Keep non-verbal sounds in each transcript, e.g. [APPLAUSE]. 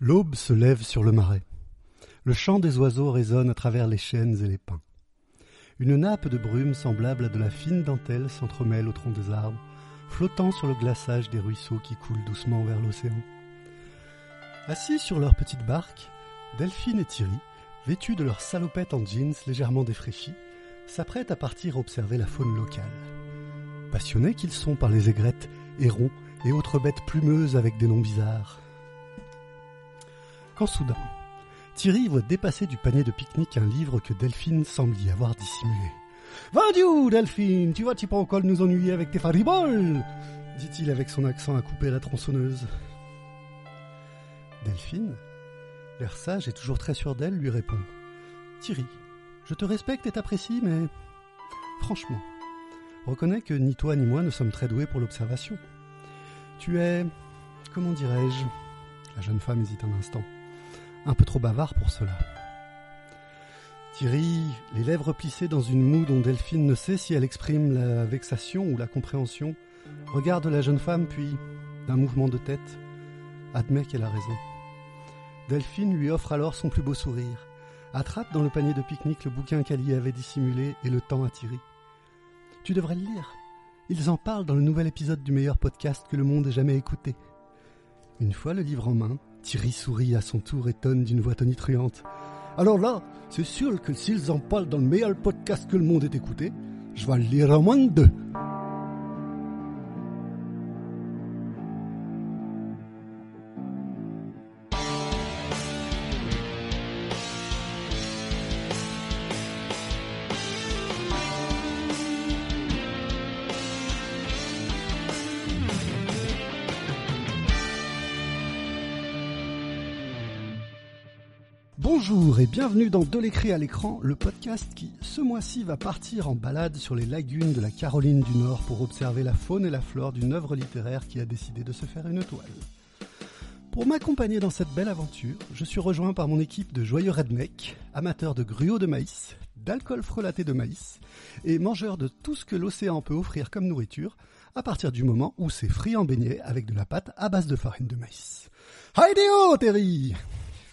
L'aube se lève sur le marais. Le chant des oiseaux résonne à travers les chênes et les pins. Une nappe de brume semblable à de la fine dentelle s'entremêle au tronc des arbres, flottant sur le glaçage des ruisseaux qui coulent doucement vers l'océan. Assis sur leur petite barque, Delphine et Thierry, vêtus de leurs salopettes en jeans légèrement défraîchis, s'apprêtent à partir observer la faune locale. Passionnés qu'ils sont par les aigrettes, hérons et autres bêtes plumeuses avec des noms bizarres. Quand soudain, Thierry voit dépasser du panier de pique-nique un livre que Delphine semble y avoir dissimulé. Vendu, Delphine, tu vois, tu peux encore nous ennuyer avec tes fariboles dit-il avec son accent à couper la tronçonneuse. Delphine, l'air sage et toujours très sûr d'elle, lui répond Thierry, je te respecte et t'apprécie, mais franchement, reconnais que ni toi ni moi ne sommes très doués pour l'observation. Tu es, comment dirais-je? La jeune femme hésite un instant. Un peu trop bavard pour cela. Thierry, les lèvres plissées dans une moue dont Delphine ne sait si elle exprime la vexation ou la compréhension, regarde la jeune femme puis, d'un mouvement de tête, admet qu'elle a raison. Delphine lui offre alors son plus beau sourire, attrape dans le panier de pique-nique le bouquin qu'elle y avait dissimulé et le tend à Thierry. Tu devrais le lire. Ils en parlent dans le nouvel épisode du meilleur podcast que le monde ait jamais écouté. Une fois le livre en main, Thierry sourit à son tour et tonne d'une voix tonitruante. Alors là, c'est sûr que s'ils en parlent dans le meilleur podcast que le monde ait écouté, je vais lire en moins de deux. Bienvenue dans De l'écrit à l'écran, le podcast qui, ce mois-ci, va partir en balade sur les lagunes de la Caroline du Nord pour observer la faune et la flore d'une œuvre littéraire qui a décidé de se faire une toile. Pour m'accompagner dans cette belle aventure, je suis rejoint par mon équipe de joyeux redneck, amateurs de gruau de maïs, d'alcool frelaté de maïs et mangeurs de tout ce que l'océan peut offrir comme nourriture à partir du moment où c'est frit en beignet avec de la pâte à base de farine de maïs. Haideo, Terry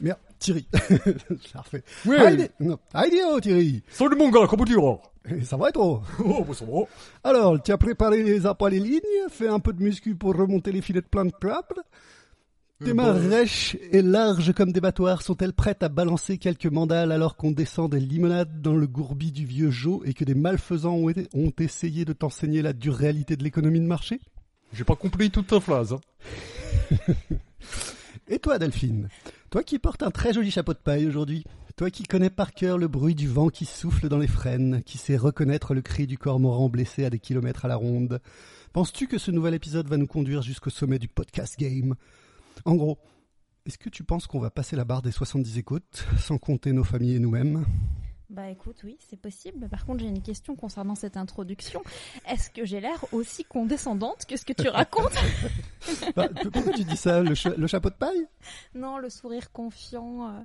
Merde, Thierry. [LAUGHS] Je la refais. Oui. Haide- non, Haideo, Thierry Salut mon gars, comment tu vas? Et Ça va et toi? [LAUGHS] Oh, bah ça va. Alors, tu as préparé les appâts les lignes, fait un peu de muscu pour remonter les filets de plein de Tes Euh, mains rêches et larges comme des battoirs sont-elles prêtes à balancer quelques mandales alors qu'on descend des limonades dans le gourbi du vieux Joe et que des malfaisants ont, été- ont essayé de t'enseigner la dure réalité de l'économie de marché? J'ai pas compris toute ta phrase. hein. [LAUGHS] Et toi, Delphine? Toi qui portes un très joli chapeau de paille aujourd'hui, toi qui connais par cœur le bruit du vent qui souffle dans les frênes, qui sait reconnaître le cri du cormoran blessé à des kilomètres à la ronde, penses-tu que ce nouvel épisode va nous conduire jusqu'au sommet du podcast game? En gros, est-ce que tu penses qu'on va passer la barre des 70 écoutes, sans compter nos familles et nous-mêmes? Bah écoute, oui, c'est possible. Par contre, j'ai une question concernant cette introduction. Est-ce que j'ai l'air aussi condescendante que ce que tu racontes? [LAUGHS] Bah, Pourquoi tu dis ça, le, cha- le chapeau de paille? Non, le sourire confiant. euh,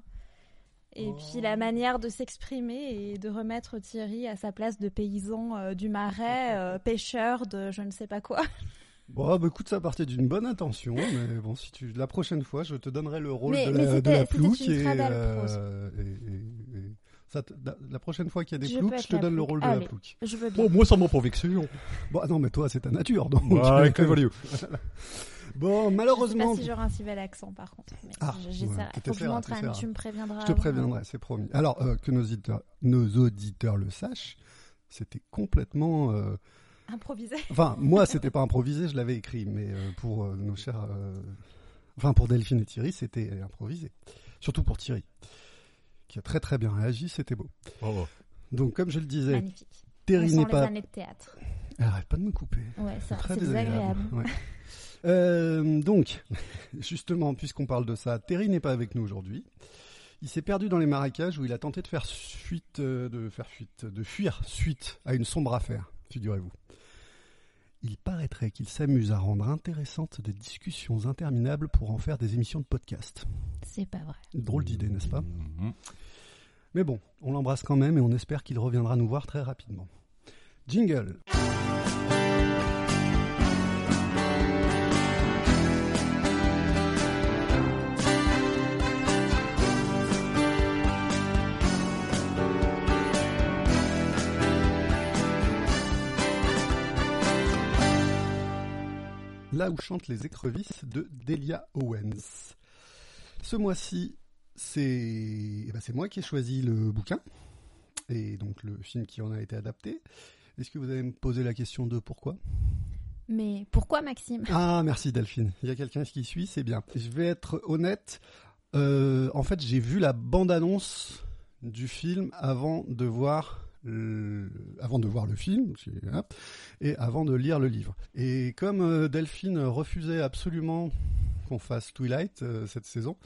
Et Oh. puis la manière de s'exprimer et de remettre Thierry à sa place de paysan euh, du marais, euh, [LAUGHS] pêcheur de je ne sais pas quoi. Bon, bah écoute, ça partait d'une bonne intention, mais bon, si tu, la prochaine fois, je te donnerai le rôle Mais- de mais la, de la et, euh, et- et ça te- la, la prochaine fois qu'il y a des Je ploucs, je être te la donne le plouc. rôle de Allez. la plouc. Je veux bien. Oh, moi pas vexé. hein. Bon, ah non, mais toi, c'est ta nature, donc. Ouais, [LAUGHS] que value. Bon, Je sais malheureusement, pas si j'aurai un si bel accent par contre. Mais Ah, j- j'essaierai. ouais, tu Faut que je t'essaieras, m'entraîne, t'essaieras. tu me préviendras. je te avant. préviendrai, c'est promis. Alors, euh, que nos auditeurs, nos auditeurs le sachent, c'était complètement. euh, Improvisé. [LAUGHS] Enfin, moi, c'était pas improvisé, je l'avais écrit, mais euh, pour euh, nos chers. euh, Enfin, pour Delphine et Thierry, c'était improvisé. Surtout pour Thierry, qui a très très bien réagi, c'était beau. Oh, Donc, comme je le disais, Magnifique. Terry n'est les pas. années de théâtre. Arrête pas de me couper. Ouais, ça, Très c'est désagréable. désagréable. ouais. Euh, donc, [LAUGHS] justement, puisqu'on parle de ça, Terry n'est pas avec nous aujourd'hui. Il s'est perdu dans les marécages où il a tenté de faire suite, euh, de faire fuite, de fuir suite à une sombre affaire, figurez-vous. Il paraîtrait qu'il s'amuse à rendre intéressantes des discussions interminables pour en faire des émissions de podcast. C'est pas vrai. Drôle d'idée, n'est-ce pas Mhm. Mais bon, on l'embrasse quand même et on espère qu'il reviendra nous voir très rapidement. Jingle Là où chantent les écrevisses de Delia Owens. Ce mois-ci, c'est eh ben, moi qui ai choisi le bouquin et donc le film qui en a été adapté. Est-ce que vous allez me poser la question de pourquoi? Mais pourquoi Maxime? Ah, merci Delphine. Il y a quelqu'un qui suit, c'est bien. Je vais être honnête. euh, en fait, j'ai vu la bande-annonce du film avant de voir avant de voir le film hein, et avant de lire le livre. Et comme euh, Delphine refusait absolument qu'on fasse Twilight euh, cette saison,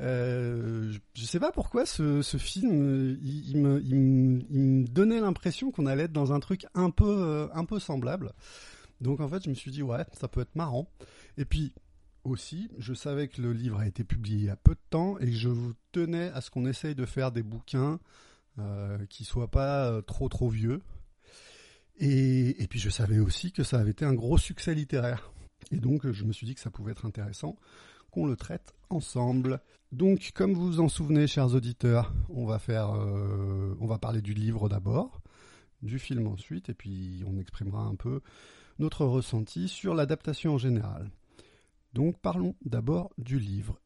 euh, je, je sais pas pourquoi ce, film, euh, il, me, donnait l'impression qu'on allait être dans un truc un peu, euh, un peu semblable. Donc en fait, je me suis dit ouais, ça peut être marrant. Et puis aussi, je savais que le livre a été publié il y a peu de temps et je tenais à ce qu'on essaye de faire des bouquins euh, qui soient pas euh, trop trop vieux. Et, puis je savais aussi que ça avait été un gros succès littéraire. Et donc je me suis dit que ça pouvait être intéressant qu'on le traite ensemble. Donc comme vous vous en souvenez, chers auditeurs, on va faire, euh, on va parler du livre d'abord, du film ensuite, et puis on exprimera un peu notre ressenti sur l'adaptation en général. Donc parlons d'abord du livre.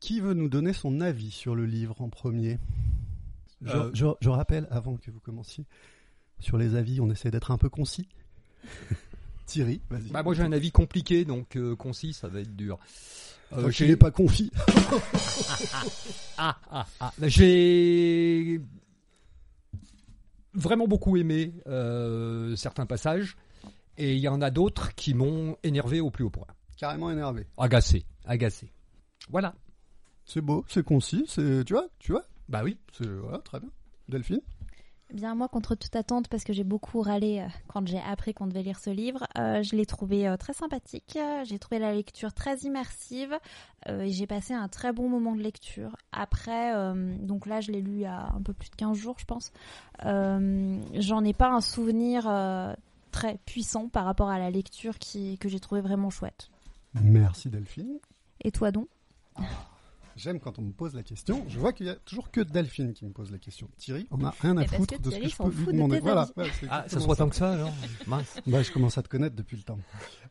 Qui veut nous donner son avis sur le livre en premier? Je, Euh, je- je rappelle, avant que vous commenciez, sur les avis, on essaie d'être un peu concis. [LAUGHS] Thierry, vas-y. Bah, moi j'ai un avis compliqué, donc euh, concis, ça va être dur. Euh, j'ai- n'es pas confi. [LAUGHS] Ah, ah, ah. Bah, J'ai vraiment beaucoup aimé euh, certains passages, et il y en a d'autres qui m'ont énervé au plus haut point. Carrément énervé. Agacé, agacé. Voilà. C'est beau, c'est concis, c'est, tu vois, tu vois, Bah oui. c'est, voilà, très bien. Delphine? Eh Bien moi, contre toute attente, parce que j'ai beaucoup râlé euh, quand j'ai appris qu'on devait lire ce livre, euh, je l'ai trouvé euh, très sympathique. J'ai trouvé la lecture très immersive euh, et j'ai passé un très bon moment de lecture. Après, euh, donc là, je l'ai lu il y a un peu plus de 15 jours, je pense. Euh, J'en ai pas un souvenir euh, très puissant par rapport à la lecture qui, que j'ai trouvé vraiment chouette. Merci Delphine. Et toi donc? J'aime quand on me pose la question. Je vois qu'il y a toujours que Delphine qui me pose la question. Thierry, on a rien à parce foutre de ce Thierry que je peux de demander. Voilà. ouais, c'est Ah, ça se voit tant que ça alors Mince. Bah, je commence à te connaître depuis le temps.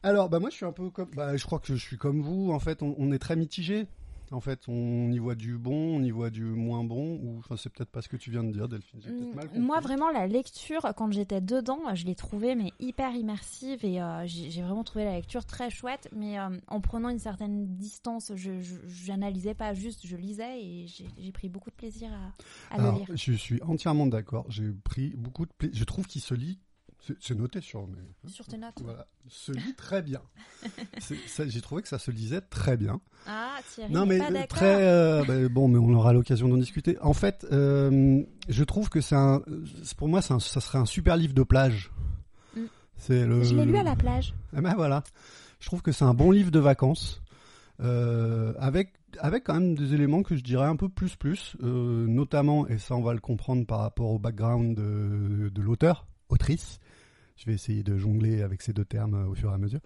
Alors, bah moi, je suis un peu comme, bah, je crois que je suis comme vous. En fait, on, on est très mitigé. En fait, on y voit du bon, on y voit du moins bon. Ou, enfin, c'est peut-être pas ce que tu viens de dire, Delphine. Mal. Mm, Moi, vraiment, la lecture, quand j'étais dedans, je l'ai trouvée mais hyper immersive et euh, j'ai vraiment trouvé la lecture très chouette. Mais euh, en prenant une certaine distance, je j'analysais pas juste, je lisais et j'ai j'ai pris beaucoup de plaisir à, à Alors, le lire. je suis entièrement d'accord. J'ai pris beaucoup de plaisir. Je trouve qu'il se lit. C'est- noté sur mes. Sur tes notes. Voilà, se lit très bien. [LAUGHS] J'ai trouvé que ça se lisait très bien. Ah, Thierry, Non mais pas euh, très euh, bah, bon, mais on aura l'occasion d'en discuter. En fait, euh, je trouve que c'est un, pour moi, un- ça serait un super livre de plage. Mm. C'est le. Je l'ai lu à la plage. Eh ben voilà. Je trouve que c'est un bon livre de vacances, euh, avec avec quand même des éléments que je dirais un peu plus plus, notamment et ça on va le comprendre par rapport au background de, de l'auteur, autrice. Je vais essayer de jongler avec ces deux termes euh, au fur et à mesure.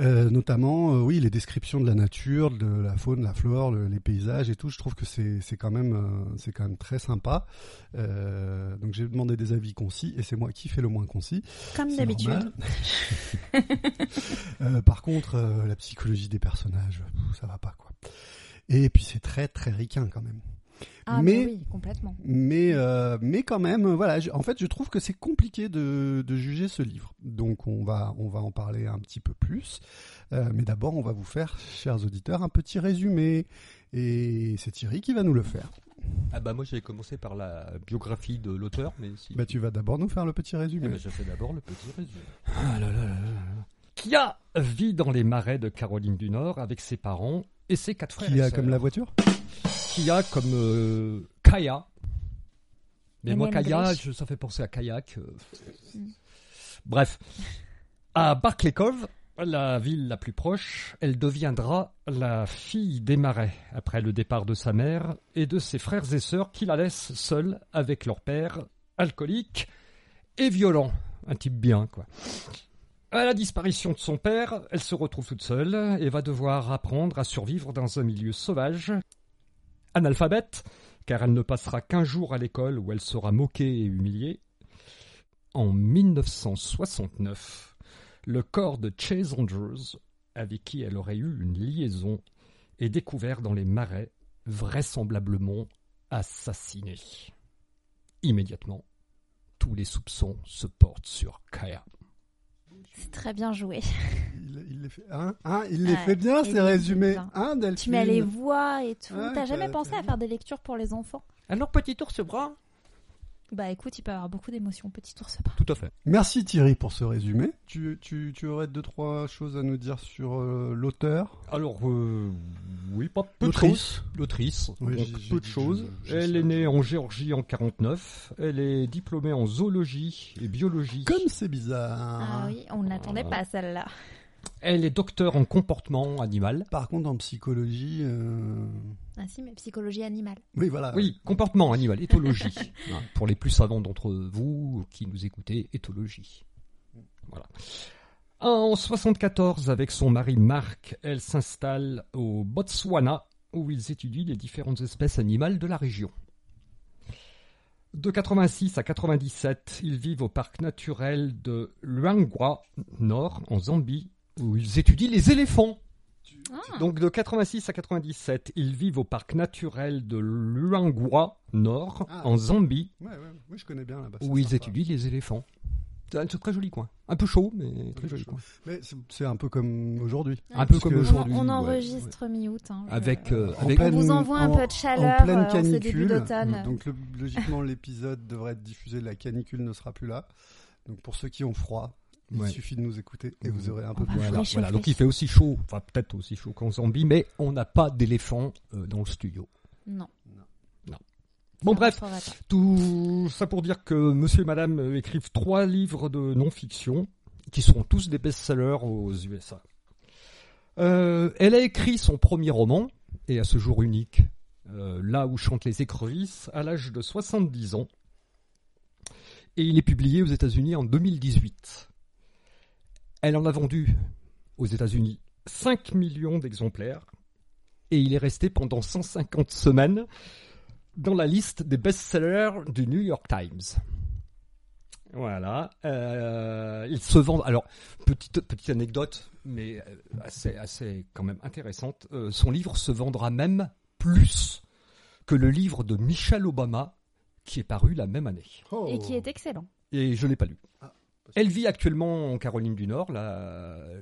Euh, notamment, euh, oui, les descriptions de la nature, de la faune, la flore, le- les paysages et tout. Je trouve que c'est quand même euh, c'est quand même très sympa. Donc j'ai demandé des avis concis et c'est moi qui fais le moins concis. Comme d'habitude. [LAUGHS] par contre, la psychologie des personnages, ça va pas quoi. Et puis c'est très très ricain quand même. Ah, Mais- mais oui, complètement. Mais euh, mais quand même, euh, voilà. je- en fait, je trouve que c'est compliqué de, de juger ce livre. Donc on va on va en parler un petit peu plus. Euh, mais d'abord, on va vous faire, chers auditeurs, un petit résumé. Et c'est Thierry qui va nous le faire. Ah bah moi j'ai commencé par la biographie de l'auteur, mais si. Bah tu vas d'abord nous faire le petit Eh résumé. ben, je fais d'abord le petit résumé. Ah là là là là. Kia vit dans les marais de Caroline du Nord avec ses parents et ses quatre frères. Qui a comme la voiture Kia comme euh, Kaya. Mais moi, Kaya, je- ça fait penser à kayak. euh. Mm. Bref. À Barclay Cove, la ville la plus proche, elle deviendra la fille des marais après le départ de sa mère et de ses frères et sœurs qui la laissent seule avec leur père, alcoolique et violent. Un type bien, quoi. À la disparition de son père, elle se retrouve toute seule et va devoir apprendre à survivre dans un milieu sauvage. Analphabète, car elle ne passera qu'un jour à l'école où elle sera moquée et humiliée. En 1969, le corps de Chase Andrews, avec qui elle aurait eu une liaison est découvert dans les marais, vraisemblablement assassiné. Immédiatement, tous les soupçons se portent sur Kaya. C'est très bien joué. Il, il les fait, hein, hein, il les Ouais, fait bien il ces les fait résumés, bien. hein, Delphine Tu mets les voix et tout. Ouais, T'as jamais pensé à faire des lectures pour les enfants? Alors, petit ours brun Bah écoute, il peut y avoir beaucoup d'émotions, petit ours brun. Tout à fait. Merci Thierry pour ce résumé. Tu, tu, tu aurais deux trois choses à nous dire sur euh, l'auteur? Alors, euh, oui, pas peu de L'autrice. choses. L'autrice, Oui, donc j'ai- j'ai- peu de choses. Elle est née en Géorgie en 49. Elle est diplômée en zoologie et biologie. Comme c'est bizarre. Ah oui, on n'attendait pas celle-là. Elle est docteur en comportement animal. Par contre, en psychologie, euh, Ah si, mais psychologie animale. oui, voilà. Oui, comportement animal, éthologie. [LAUGHS] Hein, Pour les plus savants d'entre vous qui nous écoutez, éthologie. Voilà. En 74, avec son mari Marc, elle s'installe au Botswana, où ils étudient les différentes espèces animales de la région. De 86 à 97, ils vivent au parc naturel de Luangwa Nord, en Zambie, où ils étudient les éléphants. Ah, Donc de 86 à 97, ils vivent au parc naturel de Luangwa Nord, Ah. en Zambie, Ouais, ouais, oui, je connais bien là-bas. où ils sympa. étudient les éléphants. C'est un très joli coin. Un peu chaud, mais très joli chaud. coin. Mais c'est- un peu comme aujourd'hui. Un peu comme on, aujourd'hui. on ouais. enregistre mi-août. hein, Avec, euh, En avec- pleine- On vous envoie un peu de chaleur en pleine euh, en ce début canicule. d'automne. Donc le- logiquement [LAUGHS] l'épisode devrait être diffusé, la canicule ne sera plus là. Donc pour ceux qui ont froid, il Ouais. suffit de nous écouter et vous aurez un peu plus. Voilà, voilà. Donc il fait aussi chaud, enfin peut-être aussi chaud qu'en Zambie, mais on n'a pas d'éléphants euh, dans le studio. Non. Bon ça bref. Tout ça pour dire que monsieur et madame euh, écrivent trois livres de non-fiction qui seront tous des best-sellers aux USA. Euh, elle a écrit son premier roman, et à ce jour unique, euh, Là où chantent les écrevisses, à l'âge de 70 ans. Et il est publié aux États-Unis en 2018. Elle en a vendu aux États-Unis 5 millions d'exemplaires, et il est resté pendant 150 semaines dans la liste des best-sellers du New York Times. Voilà. Euh, il se vend. Alors, petite, petite anecdote, mais euh, assez, assez quand même intéressante. Euh, son livre se vendra même plus que le livre de Michelle Obama, qui est paru la même année. Oh. Et qui est excellent. Et je ne l'ai pas lu. Ah, Elle vit actuellement en Caroline du Nord,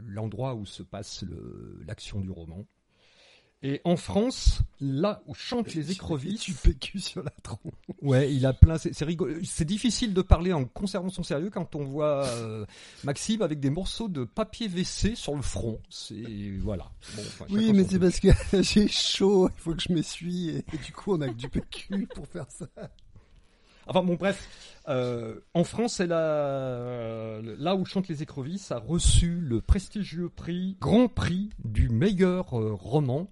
l'endroit où se passe l'action du roman. Et en France, là où chantent les écrevisses. Tu PQ sur la tronche. Ouais, il a plein. C'est c'est rigolo. C'est difficile de parler en conservant son sérieux quand on voit euh, Maxime avec des morceaux de papier WC sur le front. C'est voilà. Bon, enfin, Oui, mais c'est parce que [LAUGHS] j'ai chaud, il faut que je m'essuie et, et du coup on a que du [LAUGHS] PQ pour faire ça. Enfin bon, bref. Euh, en France, elle a là où chantent les écrevisses a reçu le prestigieux prix Grand Prix du meilleur euh, roman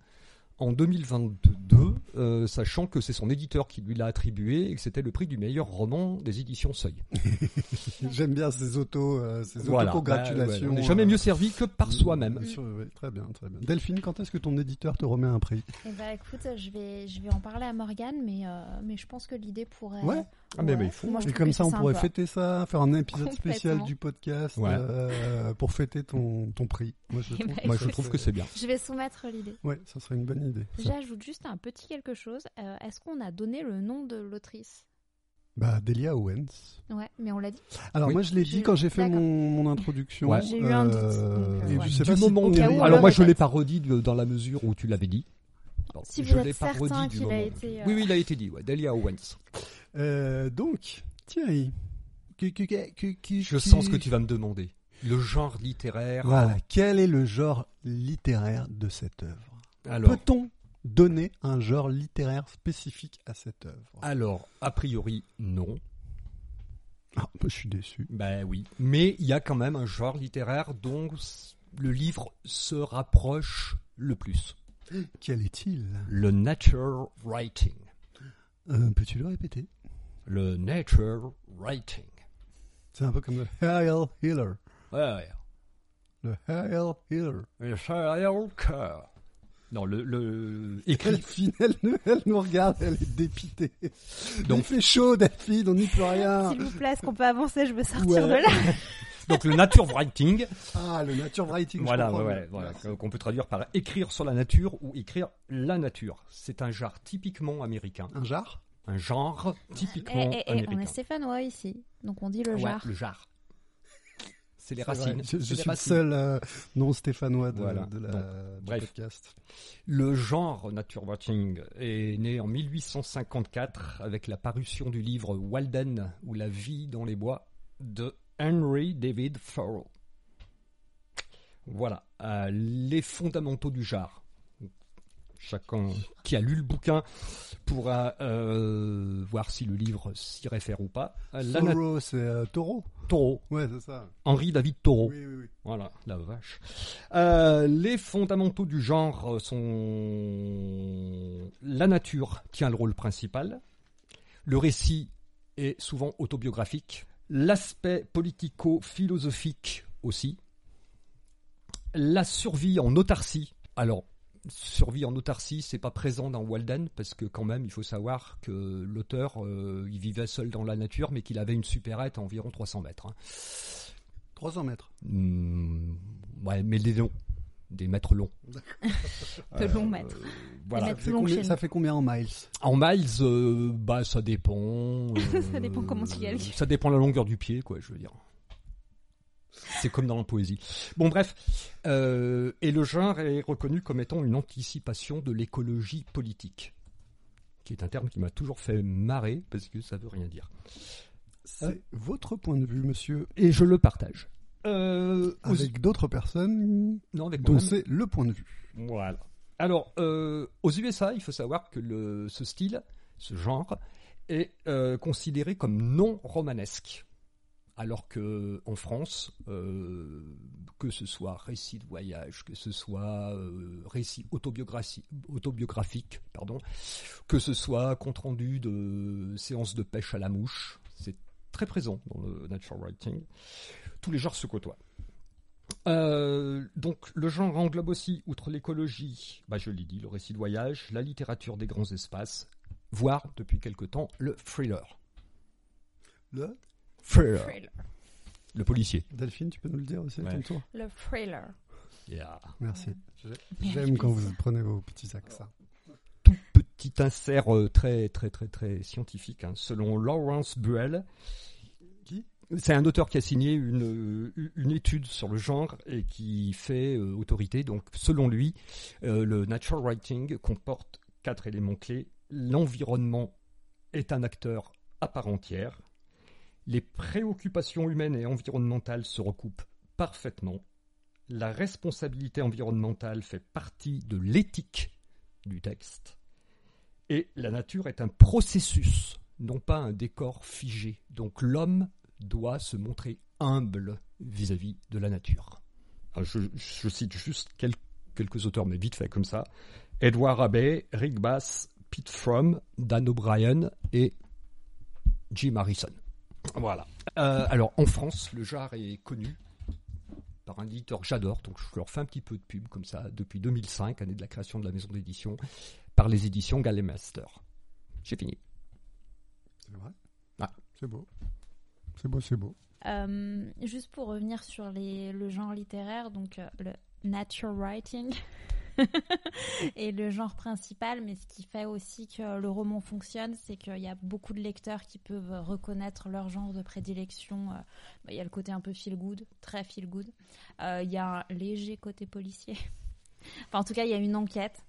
en 2022, euh, sachant que c'est son éditeur qui lui l'a attribué et que c'était le prix du meilleur roman des éditions Seuil. [LAUGHS] J'aime bien ces autos, euh, ces Voilà. Bah, ouais, on n'est jamais euh, mieux servi que par soi-même. Sûr, oui, très bien, très bien. Delphine, quand est-ce que ton éditeur te remet un prix? Eh ben, écoute, je vais, je vais en parler à Morgane, mais, euh, mais je pense que l'idée pourrait. Ouais. Ah, mais- Ouais. mais il faut. Moi, je Et comme ça, on pourrait fêter ça, faire un épisode spécial du podcast Ouais. euh, pour fêter ton, ton prix. Moi, je Eh trouve, ben, Moi, je trouve que c'est bien. Je vais soumettre l'idée. ouais, ça serait une bonne idée. J'ajoute juste un petit quelque chose. Euh, Est-ce qu'on a donné le nom de l'autrice? Bah, Delia Owens. Ouais, mais on l'a dit. Alors Oui. moi, je l'ai dit quand j'ai fait mon, mon introduction. Ouais. J'ai eu un doute, Euh, euh, et je sais Du pas moment on où- Alors moi je l'ai répète. pas redit de- dans la mesure où tu l'avais dit. Bon, Si je vous l'ai êtes certain du qu'il a été, euh, Oui, oui, il a été dit. Ouais. Delia Owens. Euh, donc, Thierry, Je sens ce que tu vas me demander. Le genre littéraire. Voilà, quel est le genre littéraire de cette œuvre? Peut-on donner un genre littéraire spécifique à cette œuvre? Alors, a priori, non. Ah, Je suis déçu. Ben oui. Mais il y a quand même un genre littéraire dont le livre se rapproche le plus. Quel est-il? Le nature writing. Euh, Peux-tu le répéter? Le nature writing. C'est un peu comme le Hail Healer. Ouais, ouais. Le Hail Healer. Le serial killer. Non, le, le écrit. Delphine, elle, nous- elle nous regarde, elle est dépitée. Donc- Il fait chaud, Delphine, on n'y peut rien. S'il vous plaît, est-ce qu'on peut avancer? Je veux sortir Ouais. de là. [LAUGHS] Donc le nature writing, Ah, le nature writing. voilà, ouais, ouais, voilà, qu'on peut traduire par écrire sur la nature ou écrire la nature. C'est un genre typiquement américain, Un jar un genre Eh, typiquement eh, eh, on américain. est stéphanois ici, donc on dit le Ouais, jar. le jar. C'est les racines. Je, c'est je les suis le seul euh, non stéphanois de, Voilà. de la, Donc, du bref. podcast. Le genre nature watching est né en 1854 avec la parution du livre Walden ou La vie dans les bois de Henry David Thoreau. Voilà, euh, les fondamentaux du genre. Chacun qui a lu le bouquin pourra euh, voir si le livre s'y réfère ou pas. Euh, Thoreau, c'est euh, taureau. Thoreau, Ouais, c'est ça. Henri David Thoreau. Oui, oui, oui. Voilà, la vache. Euh, les fondamentaux du genre sont la nature tient le rôle principal, le récit est souvent autobiographique, l'aspect politico-philosophique aussi, la survie en autarcie. Alors, survie en autarcie, c'est pas présent dans Walden parce que quand même, il faut savoir que l'auteur, euh, il vivait seul dans la nature, mais qu'il avait une supérette à environ 300 mètres. hein. 300 mètres. Hmm, ouais, mais des longs, des mètres longs. De longs mètres. Voilà. mètres Ça fait, combien, chez ça nous. fait combien en miles? En miles, euh, bah ça dépend. euh, [LAUGHS] Ça dépend comment tu calcules. Ça dépend de la longueur du pied, quoi, je veux dire. C'est comme dans la poésie. Bon, bref. Euh, et le genre est reconnu comme étant une anticipation de l'écologie politique, qui est un terme qui m'a toujours fait marrer parce que ça veut rien dire. C'est votre point de vue, monsieur, Et je le partage. Euh, aux- avec d'autres personnes non, avec dont c'est le point de vue. Voilà. Alors, euh, aux USA, il faut savoir que le, ce style, ce genre, est considéré comme non romanesque. Alors que en France, euh, que ce soit récit de voyage, que ce soit euh, récit autobiographique, pardon, que ce soit compte rendu de séances de pêche à la mouche, c'est très présent dans le natural writing. Tous les genres se côtoient. Euh, donc le genre englobe aussi, outre l'écologie, bah, je l'ai dit, le récit de voyage, la littérature des grands espaces, voire depuis quelque temps le thriller. Le Thriller, Thriller. le policier. Delphine, tu peux nous le dire aussi Ouais. ton tour Le thriller. Yeah. Merci. J'aime quand vous prenez vos petits accents. Tout petit insert euh, très très très très scientifique. hein. Selon Lawrence Buell, Qui? C'est un auteur qui a signé une, euh, une étude sur le genre et qui fait euh, autorité. Donc, selon lui, euh, le natural writing comporte quatre éléments clés. L'environnement est un acteur à part entière. Les préoccupations humaines et environnementales se recoupent parfaitement. La responsabilité environnementale fait partie de l'éthique du texte. Et la nature est un processus, non pas un décor figé. Donc l'homme doit se montrer humble vis-à-vis de la nature. Alors, je, cite juste quel- quelques auteurs, mais vite fait comme ça. Edward Abbey, Rick Bass, Pete Fromm, Dan O'Brien et Jim Harrison. Voilà. Euh, alors en France, le genre est connu par un éditeur que j'adore, donc je leur fais un petit peu de pub comme ça, depuis 2005, année de la création de la maison d'édition, par les éditions Galemaster. J'ai fini. C'est vrai? Ah. C'est beau. C'est beau, c'est beau. Euh, juste pour revenir sur les, le genre littéraire, donc euh, le nature writing est le genre principal, mais ce qui fait aussi que le roman fonctionne, c'est qu'il y a beaucoup de lecteurs qui peuvent reconnaître leur genre de prédilection. Euh, bah, Il y a le côté un peu feel good, très feel good. Euh, Il y a un léger côté policier. [LAUGHS] en tout cas, il y a une enquête.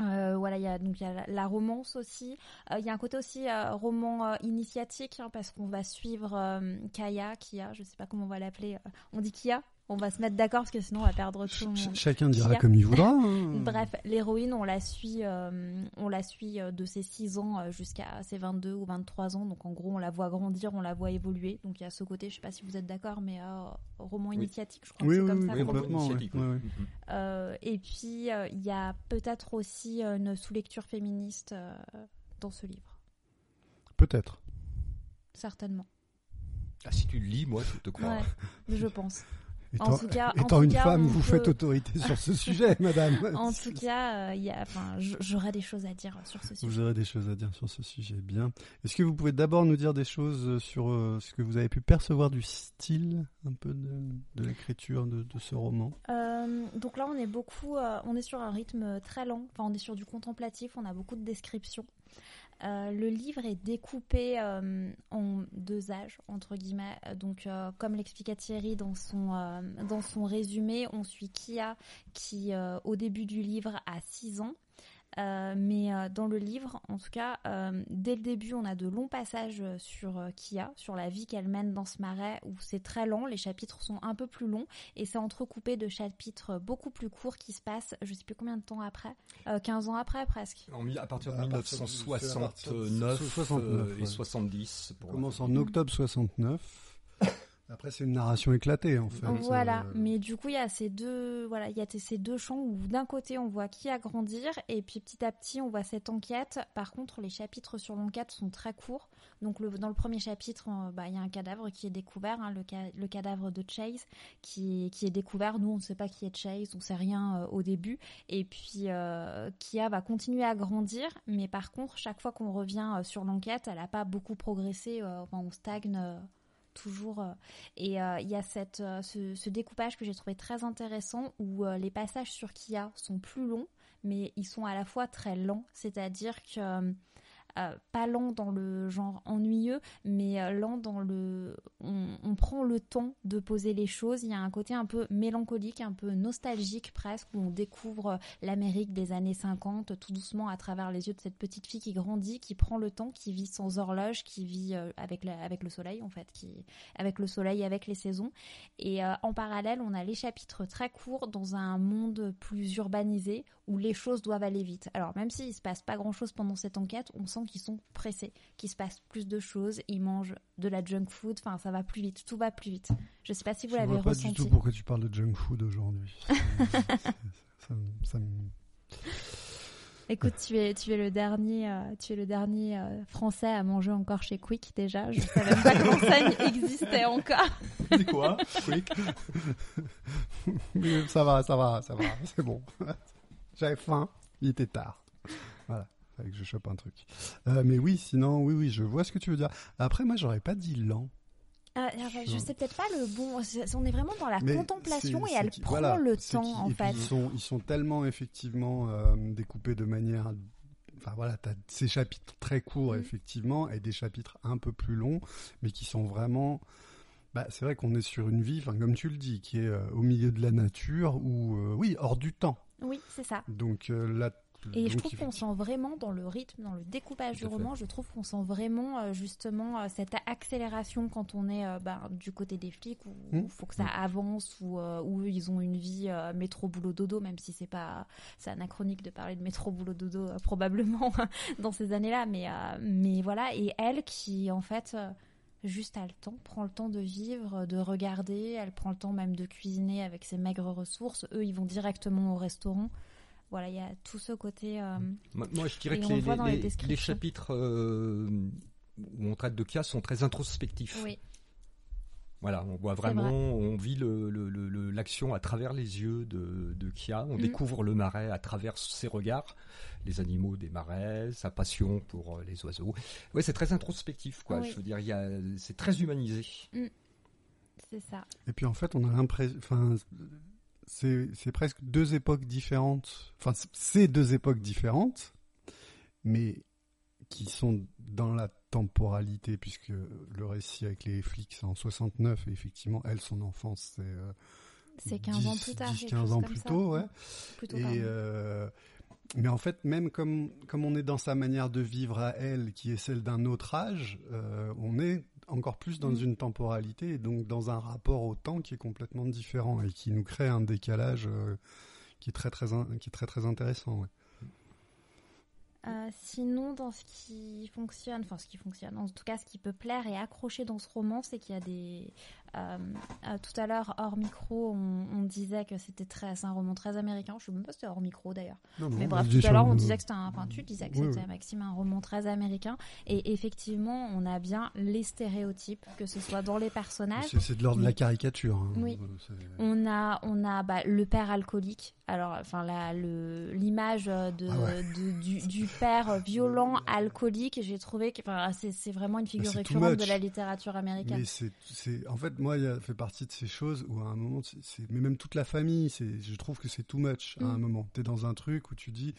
Euh, voilà, il y a donc la, romance aussi. Il y a un côté aussi roman initiatique hein, parce qu'on va suivre Kaya, Kia, je sais pas comment on va l'appeler. on dit Kia. On va se mettre d'accord parce que sinon on va perdre tout le Ch- monde. chacun dira comme il voudra. hein. Bref, l'héroïne, on la suit, euh, on la suit euh, de ses 6 ans euh, jusqu'à ses 22 ou 23 ans. Donc en gros, on la voit grandir, on la voit évoluer. Donc il y a ce côté, je sais pas si vous êtes d'accord, mais euh, roman initiatique, je crois Oui, que c'est oui, comme oui, ça complètement. Euh, et puis, euh, il y a peut-être aussi une sous-lecture féministe euh, dans ce livre. Peut-être. Certainement. Ah, si tu le lis, moi, je te crois. Ouais, je pense. [LAUGHS] Étant, En tout cas- étant une cas, femme, on vous peut- faites autorité sur ce [LAUGHS] sujet, madame. En tout cas, euh, enfin, j- j'aurais des choses à dire sur ce sujet. Vous aurez des choses à dire sur ce sujet. Bien. Est-ce que vous pouvez d'abord nous dire des choses sur euh, ce que vous avez pu percevoir du style un peu de, de l'écriture de, de ce roman? Euh, donc là, on est beaucoup, euh, on est sur un rythme très lent. Enfin, on est sur du contemplatif. On a beaucoup de descriptions. Euh, le livre est découpé euh, en deux âges entre guillemets. Donc, euh, comme l'expliquait Thierry dans son dans son résumé, on suit Kia qui, au début du livre, a 6 ans. Euh, mais euh, dans le livre, en tout cas, euh, dès le début, on a de longs passages sur euh, Kia, sur la vie qu'elle mène dans ce marais, où c'est très lent, les chapitres sont un peu plus longs, et c'est entrecoupé de chapitres beaucoup plus courts qui se passent, je sais plus combien de temps après, euh, 15 ans après presque. En à partir de À partir de- c'est à partir de 1969 69, euh, ouais. et 70. Ça Pour commence en octobre 69. [LAUGHS] Après, c'est une narration éclatée, en fait. Voilà, Euh, mais du coup, il y a ces deux, voilà, il y a ces deux champs où d'un côté on voit qui a grandir et puis petit à petit on voit cette enquête. Par contre, les chapitres sur l'enquête sont très courts. Donc le- dans le premier chapitre, bah, il y a un cadavre qui est découvert, hein, le, ca- le cadavre de Chase qui, qui est découvert. Nous, on ne sait pas qui est Chase, on sait rien euh, au début. Et puis euh, Kia va continuer à grandir, mais par contre, chaque fois qu'on revient sur l'enquête, elle n'a pas beaucoup progressé. enfin, on stagne. Toujours euh, et euh, il y a euh, ce, ce découpage que j'ai trouvé très intéressant où les passages sur Kia sont plus longs, mais ils sont à la fois très lents. C'est-à-dire que euh, pas lent dans le genre ennuyeux, mais euh, lent dans le. On, prend le temps de poser les choses. Il y a un côté un peu mélancolique, un peu nostalgique presque, où on découvre euh, l'Amérique des années 50 tout doucement à travers les yeux de cette petite fille qui grandit, qui prend le temps, qui vit sans horloge, qui vit avec, la- avec le soleil en fait, qui, avec le soleil, avec les saisons. Et en parallèle, on a les chapitres très courts dans un monde plus urbanisé où les choses doivent aller vite. Alors même s'il se passe pas grand chose pendant cette enquête, on sent qu'ils sont pressés, qu'il se passe plus de choses, ils mangent de la junk food, enfin ça va plus vite, tout va plus vite. Je sais pas si vous Je l'avez vois pas ressenti. du tout pourquoi tu parles de junk food aujourd'hui. [LAUGHS] C'est- ça, me- ça me- Écoute, tu es, tu es le dernier, euh, tu es le dernier euh, français à manger encore chez Quick déjà. Je savais même pas que l'enseigne existait encore. C'est quoi Quick? [LAUGHS] Mais Ça va, ça va, ça va, c'est bon. J'avais faim, il était tard. Voilà, fallait que je chope un truc. Euh, mais oui, sinon, oui, oui, je vois ce que tu veux dire. Après, moi, j'aurais pas dit lent. Euh, enfin, je sais peut-être pas le bon. On est vraiment dans la Mais contemplation et elle prend voilà, le temps en fait. Ils sont, ils sont tellement effectivement euh, découpés de manière. Enfin voilà, t'as ces chapitres très courts Mm. effectivement et des chapitres un peu plus longs, mais qui sont vraiment. Bah, c'est vrai qu'on est sur une vie, comme tu le dis, qui est euh, au milieu de la nature ou oui hors du temps. Oui, c'est ça. Donc là. Et je trouve qu'on sent vraiment dans le rythme, dans le découpage du roman, je trouve qu'on sent vraiment euh, justement euh, cette accélération quand on est euh, bah, du côté des flics où il faut que ça avance ou euh, où eux, ils ont une vie métro boulot dodo, même si c'est pas c'est anachronique de parler de métro boulot dodo probablement [LAUGHS] dans ces années-là, mais mais voilà. Et elle qui en fait juste a le temps, prend le temps de vivre, de regarder, elle prend le temps même de cuisiner avec ses maigres ressources. Eux, ils vont directement au restaurant. Voilà, il y a tout ce côté. euh, Moi, moi, je dirais que on les, chapitres euh, où on traite de Kia sont très introspectifs. Oui, Voilà, on voit vraiment, vrai. on vit le- le- le- le- l'action à travers les yeux de, de Kia. On Mhm. découvre le marais à travers ses regards, les animaux des marais, sa passion pour euh, les oiseaux. Ouais, c'est très introspectif, quoi. Oui. Je veux dire, c'est très humanisé. c'est ça. Et puis en fait, on a l'impression, enfin, c'est presque deux époques différentes. Enfin, c'est deux époques différentes, mais qui sont dans la temporalité, puisque le récit avec les flics c'est en 69, et effectivement, elle, son enfance, c'est euh, C'est 15 ans 10, plus tard. 10, quelque 15 chose ans plus tôt, ouais. Plutôt Et tard. euh, mais en fait, même comme comme on est dans sa manière de vivre à elle, qui est celle d'un autre âge, euh, on est encore plus dans Mm. une temporalité et donc dans un rapport au temps qui est complètement différent et qui nous crée un décalage euh, qui est très très qui est très très intéressant. ouais. Euh, sinon, dans ce qui fonctionne, enfin ce qui fonctionne, en tout cas ce qui peut plaire et accrocher dans ce roman, c'est qu'il y a des, Euh, euh, tout à l'heure, hors micro, on, on disait que c'était très, c'est un roman très américain. Je sais même pas si c'était hors micro d'ailleurs. Non, Mais bref, tout à l'heure, on disait que c'était un, enfin, tu disais que Oui, c'était oui. Maxime un roman très américain. Et effectivement, on a bien les stéréotypes, que ce soit dans les personnages. C'est de l'ordre de la caricature. hein. Oui. On a, on a bah, le père alcoolique. Alors, enfin, l'image de, Ah ouais. de- du, du père violent alcoolique, j'ai trouvé que c'est c'est vraiment une figure too récurrente de la littérature américaine. Mais c'est, c'est, en fait, moi, il y a fait partie de ces choses où à un moment, c'est, mais même toute la famille, c'est, je trouve que c'est too much à un Mm. moment. T'es dans un truc où tu dis,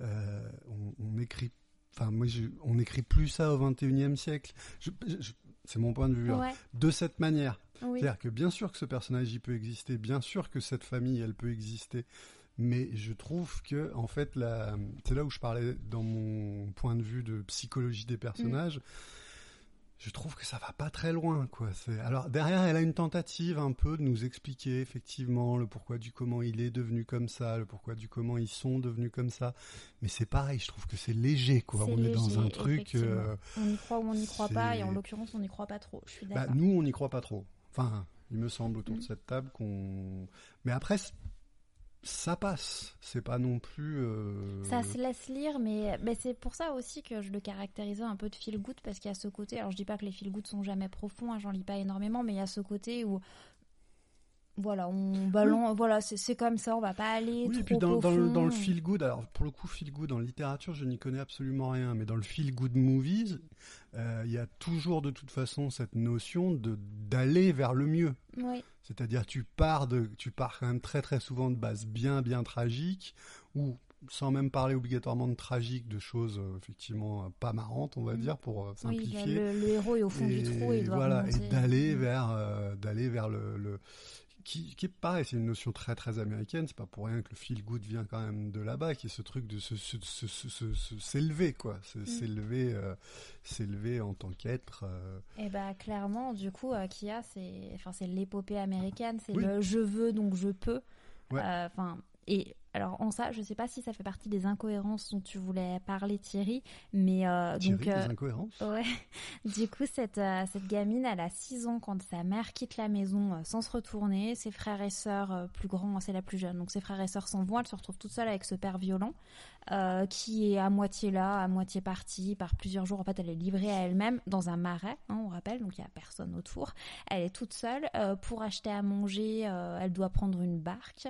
euh, on, on écrit, enfin, moi, je- on n'écrit plus ça au 21e siècle. Je- je- c'est mon point de vue. hein. De cette manière. oui. C'est-à-dire que bien sûr que ce personnage, il peut exister, bien sûr que cette famille, elle peut exister. Mais je trouve que, en fait, la... c'est là où je parlais dans mon point de vue de psychologie des personnages. Je trouve que ça va pas très loin, quoi. C'est... Alors derrière, elle a une tentative un peu de nous expliquer effectivement le pourquoi du comment il est devenu comme ça, le pourquoi du comment ils sont devenus comme ça. Mais c'est pareil, je trouve que c'est léger, quoi. C'est on est dans un truc. euh, On y croit ou on n'y croit pas, et en l'occurrence, on n'y croit pas trop. Je suis bah, nous, on n'y croit pas trop. Enfin, il me semble autour de cette table qu'on. Mais après, ça passe. C'est pas non plus. euh, Ça se laisse lire, mais, c'est pour ça aussi que je le caractérisais un peu de feel good parce qu'il y a ce côté. Alors je dis pas que les feel good sont jamais profonds, hein, j'en lis pas énormément, mais il y a ce côté où voilà, on balance, voilà, c'est comme ça, on va pas aller Oui, trop et puis dans, dans le, dans le profond. feel good, alors pour le coup, feel good en littérature, je n'y connais absolument rien, mais dans le feel good movies, euh, il y a toujours de toute façon cette notion de d'aller vers le mieux. Oui, C'est-à-dire tu pars de, tu pars quand même très très souvent de bases bien bien tragiques ou sans même parler obligatoirement de tragique, de choses euh, effectivement euh, pas marrantes, on va Mm. dire pour euh, oui, simplifier. le, le héros est au fond du trou et il doit voilà, remonter. et d'aller Mm. vers euh, d'aller vers le, le- qui, qui est pareil, c'est une notion très très américaine. C'est pas pour rien que le feel good vient quand même de là-bas, qui est ce truc de se- s'élever quoi, Mm. s'élever euh, s'élever en tant qu'être. euh, Et bah clairement, du coup, euh, Kia, c'est, enfin, c'est l'épopée américaine, c'est Oui. le je veux donc je peux. Ouais. Euh, Enfin, et alors en ça, je sais pas si ça fait partie des incohérences dont tu voulais parler, Thierry, mais euh, Thierry, donc. des euh, incohérences? Ouais. [LAUGHS] Du coup, cette, euh, cette gamine, elle a 6 ans quand sa mère quitte la maison sans se retourner. Ses frères et sœurs, plus grands, c'est la plus jeune, donc ses frères et sœurs s'en vont. Elle se retrouve toute seule avec ce père violent euh, qui est à moitié là, à moitié parti. Par plusieurs jours, en fait, elle est livrée à elle-même dans un marais, hein, on rappelle, donc il n'y a personne autour. Elle est toute seule. Euh, pour acheter à manger, euh, elle doit prendre une barque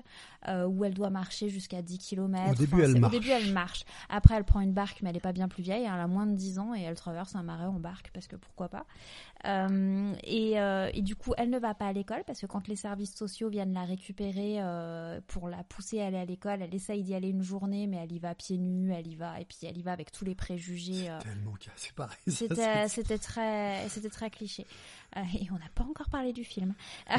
euh, où elle doit marcher jusqu'à 10 km. Au début, elle marche. Au début, elle marche. Après, elle prend une barque, mais elle n'est pas bien plus vieille. Elle a moins de 10 ans et elle traverse un marais en barque parce que pourquoi pas. Euh, et, euh, et du coup, elle ne va pas à l'école parce que quand les services sociaux viennent la récupérer euh, pour la pousser à aller à l'école, elle essaye d'y aller une journée, mais elle y va pieds nus, elle y va, et puis elle y va avec tous les préjugés. euh, Tellement cas, c'est pareil. ça, c'était, très, c'était très cliché. Euh, et on n'a pas encore parlé du film. Ah,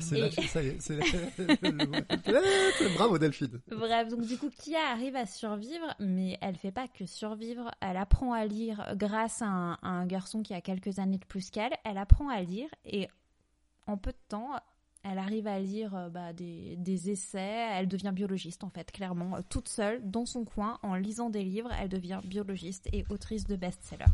c'est Et- le- [LAUGHS] Bravo Delphine. Bref, donc du coup, Kia arrive à survivre, mais elle fait pas que survivre. Elle apprend à lire grâce à un, à un garçon qui a quelques années de plus qu'elle. Elle apprend à lire et en peu de temps, elle arrive à lire euh, bah, des, des essais. Elle devient biologiste en fait, clairement, euh, toute seule dans son coin, en lisant des livres. Elle devient biologiste et autrice de best-sellers.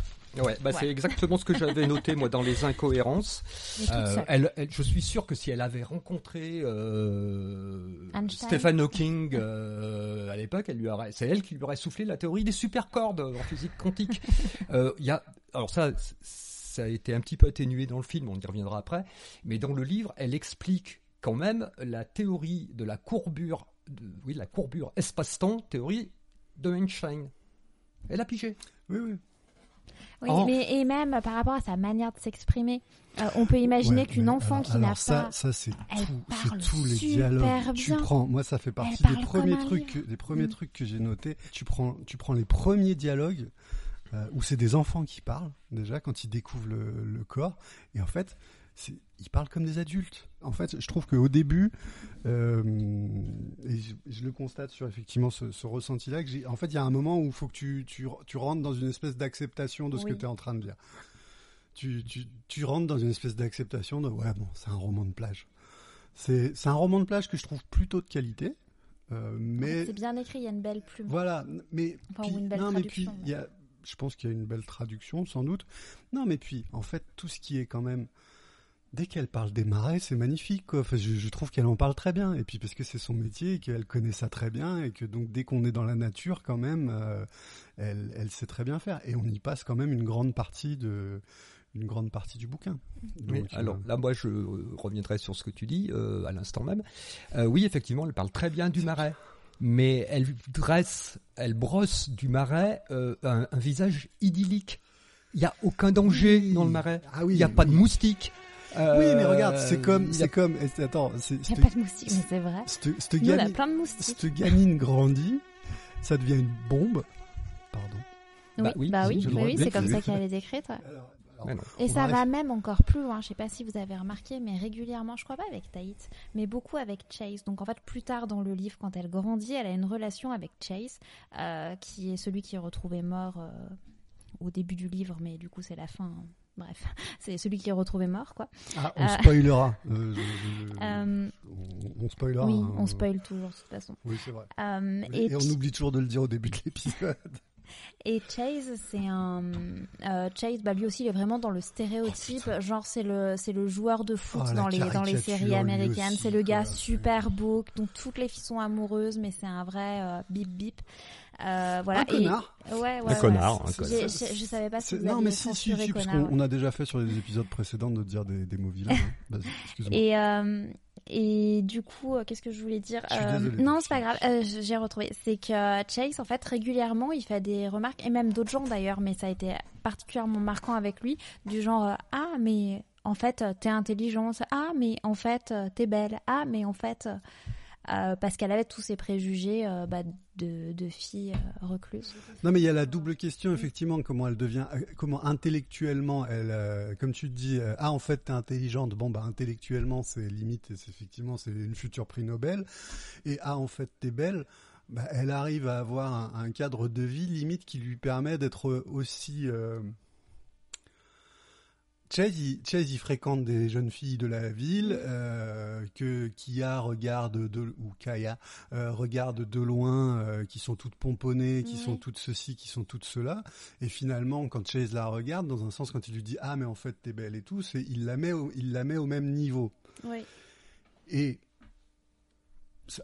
Ouais, bah Ouais. c'est exactement ce que j'avais noté moi dans les incohérences. [LAUGHS] Euh, seule. elle, elle- je suis sûr que si elle avait rencontré euh. Stephen Hawking euh, à l'époque, elle lui aurait, c'est elle qui lui aurait soufflé la théorie des supercordes en physique quantique. [LAUGHS] Euh, Il y a, alors ça, c- ça a été un petit peu atténué dans le film, on y reviendra après, mais dans le livre, elle explique quand même la théorie de la courbure, de- oui, la courbure espace-temps, théorie de Einstein. Elle a pigé. Oui, oui. Oui, Oh. mais et même par rapport à sa manière de s'exprimer, euh, on peut imaginer Ouais, qu'une enfant alors- qui n'a alors ça, pas ça c'est Elle tout, tous les super dialogues. Tu bien. prends, moi ça fait partie des premiers trucs, livre. des premiers Mm. trucs que j'ai notés. Tu prends, tu prends les premiers dialogues euh, où c'est des enfants qui parlent déjà quand ils découvrent le, le corps et en fait ils parlent comme des adultes. En fait, je trouve qu'au début, euh, et je, je le constate sur effectivement ce, ce ressenti-là, que en fait, il y a un moment où il faut que tu, tu, tu rentres dans une espèce d'acceptation de ce que tu es en train de dire. Tu, rentres dans une espèce d'acceptation de ouais bon, c'est un roman de plage. C'est, un roman de plage que je trouve plutôt de qualité, euh, mais C'est bien écrit, il y a une belle plume. voilà, mais Enfin, puis, ou une belle non, mais puis il y a, je pense qu'il y a une belle traduction sans doute. Non, mais puis en fait tout ce qui est quand même dès qu'elle parle des marais, c'est magnifique. Quoi. Enfin, je, je trouve qu'elle en parle très bien. Et puis parce que c'est son métier et qu'elle connaît ça très bien et que donc dès qu'on est dans la nature, quand même, euh, elle, elle sait très bien faire. Et on y passe quand même une grande partie de une grande partie du bouquin. Oui, Donc, alors euh, là, moi, je euh, reviendrai sur ce que tu dis euh, à l'instant même. Euh, oui, effectivement, elle parle très bien du marais, mais elle dresse, elle brosse du marais euh, un, un visage idyllique. Il n'y a aucun danger Oui. dans le marais. Ah oui, Il n'y a pas de moustiques. Oui, mais Euh, regarde, c'est comme, a- c'est comme, attends, c'est, Il n'y a pas de moustiques, mais c'est vrai. cette- gamine- plein de moustiques. cette gamine grandit, ça devient une bombe. Pardon. Bah oui, bah oui, de c'est comme ça qu'elle est décrite. ouais. Alors, alors. Et ça bref. va même encore plus loin. Je sais pas si vous avez remarqué, mais régulièrement, je crois pas avec Tate, mais beaucoup avec Chase. Donc en fait, plus tard dans le livre, quand elle grandit, elle a une relation avec Chase, euh, qui est celui qui est retrouvé mort euh, au début du livre, mais du coup c'est la fin. hein. Bref, [LAUGHS] c'est celui qui est retrouvé mort, quoi. Ah, on Euh, spoilera. [LAUGHS] Euh, je- je- Euh, on, on spoilera. oui, hein. on spoil toujours de toute façon. Oui, c'est vrai. Euh, Et, et, on oublie toujours de le dire au début de l'épisode. Et Chase, c'est un euh, Chase, bah lui aussi, il est vraiment dans le stéréotype. genre, c'est le c'est le joueur de foot Oh, dans les dans les séries américaines. C'est le gars quoi. super beau dont toutes les filles sont amoureuses, mais c'est un vrai euh, bip bip. Euh, voilà. Un Et- connard. Ouais, ouais, Un ouais. connard, un J'ai- connard. j'ai- Je, savais pas si vous Non, mais si, si, si, parce connard. qu'on on a déjà fait sur les épisodes précédents de dire des, des mots vilains. hein. Et, euh, et du coup, euh, qu'est-ce que je voulais dire Je suis Euh. Non, c'est pas grave. euh, J'ai retrouvé. C'est que Chase, en fait, régulièrement, il fait des remarques, et même d'autres gens d'ailleurs, mais ça a été particulièrement marquant avec lui, du genre Ah, mais en fait, t'es intelligente. Ah, mais en fait, t'es belle. Ah, mais en fait. Euh, parce qu'elle avait tous ces préjugés euh, bah, de, filles euh, recluses. Non, mais il y a la double question, effectivement, comment elle devient, comment intellectuellement, elle, comme tu dis, ah, en fait, t'es intelligente. Bon, bah, intellectuellement, c'est limite, c'est effectivement, c'est une future prix Nobel. Et ah, en fait, t'es belle. Bah, elle arrive à avoir un, un cadre de vie limite qui lui permet d'être aussi. Chase, il, Chase, il fréquente des jeunes filles de la ville euh, que Kia regarde de ou Kaya euh, regarde de loin, euh, qui sont toutes pomponnées, qui sont toutes ceci, qui sont toutes cela. Et finalement, quand Chase la regarde, dans un sens, quand il lui dit ah mais en fait t'es belle et tout, c'est il la met au, il la met au même niveau. Oui. Et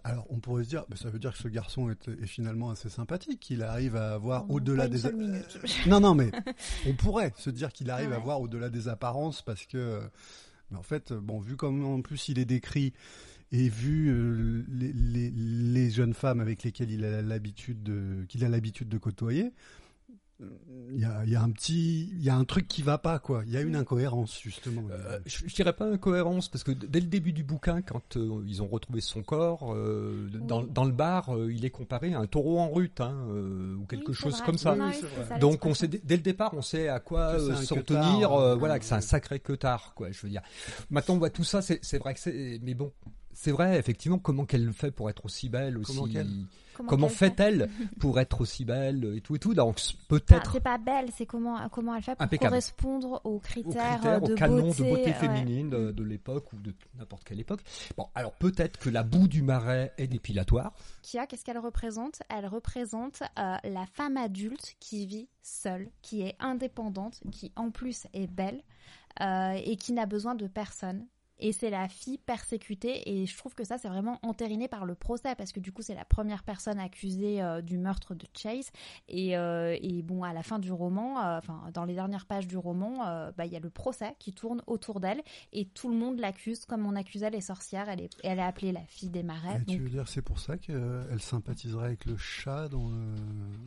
alors on pourrait se dire, ça veut dire que ce garçon est, est finalement assez sympathique, il arrive à voir Pendant au-delà des [LAUGHS] non, non, mais [LAUGHS] on pourrait se dire qu'il arrive à voir au-delà des apparences parce que, mais en fait, bon, vu comme en plus il est décrit et vu euh, les, les, les jeunes femmes avec lesquelles il a l'habitude de, qu'il a l'habitude de côtoyer, il y a, il y a un petit, il y a un truc qui va pas quoi. Il y a une incohérence justement. Euh, je, je dirais pas incohérence parce que dès le début du bouquin, quand euh, ils ont retrouvé son corps euh, dans, Oui. dans le bar, euh, il est comparé à un taureau en rute hein, euh, ou quelque Oui, chose vrai. comme ça. Oui, Donc on sait dès le départ, on sait à quoi Que euh, s'en tenir. euh, euh, voilà, que c'est un sacré queutard, quoi. Je veux dire. Maintenant, on voit tout ça. C'est c'est vrai que c'est. Mais bon, c'est vrai effectivement. Comment qu'elle le fait pour être aussi belle aussi Comment Comment fait fait-elle pour être aussi belle et tout et tout Donc peut-être c'est pas belle, c'est comment comment elle fait pour Impeccable. correspondre aux aux critères, critères, de aux canons beauté, de beauté ouais. féminine de, de l'époque ou de n'importe quelle époque. Bon, alors peut-être que la boue du marais est dépilatoire. Kia, qu'est-ce qu'elle représente? Elle représente euh, la femme adulte qui vit seule, qui est indépendante, qui en plus est belle euh, et qui n'a besoin de personne. Et c'est la fille persécutée et je trouve que ça c'est vraiment entériné par le procès parce que du coup c'est la première personne accusée euh, du meurtre de Chase et, euh, et bon à la fin du roman, euh, enfin dans les dernières pages du roman, euh, bah, il y a le procès qui tourne autour d'elle et tout le monde l'accuse comme on accusait les sorcières. Elle est, elle est appelée la fille des marais. Tu veux dire c'est pour ça qu'elle sympathiserait avec le chat dans le,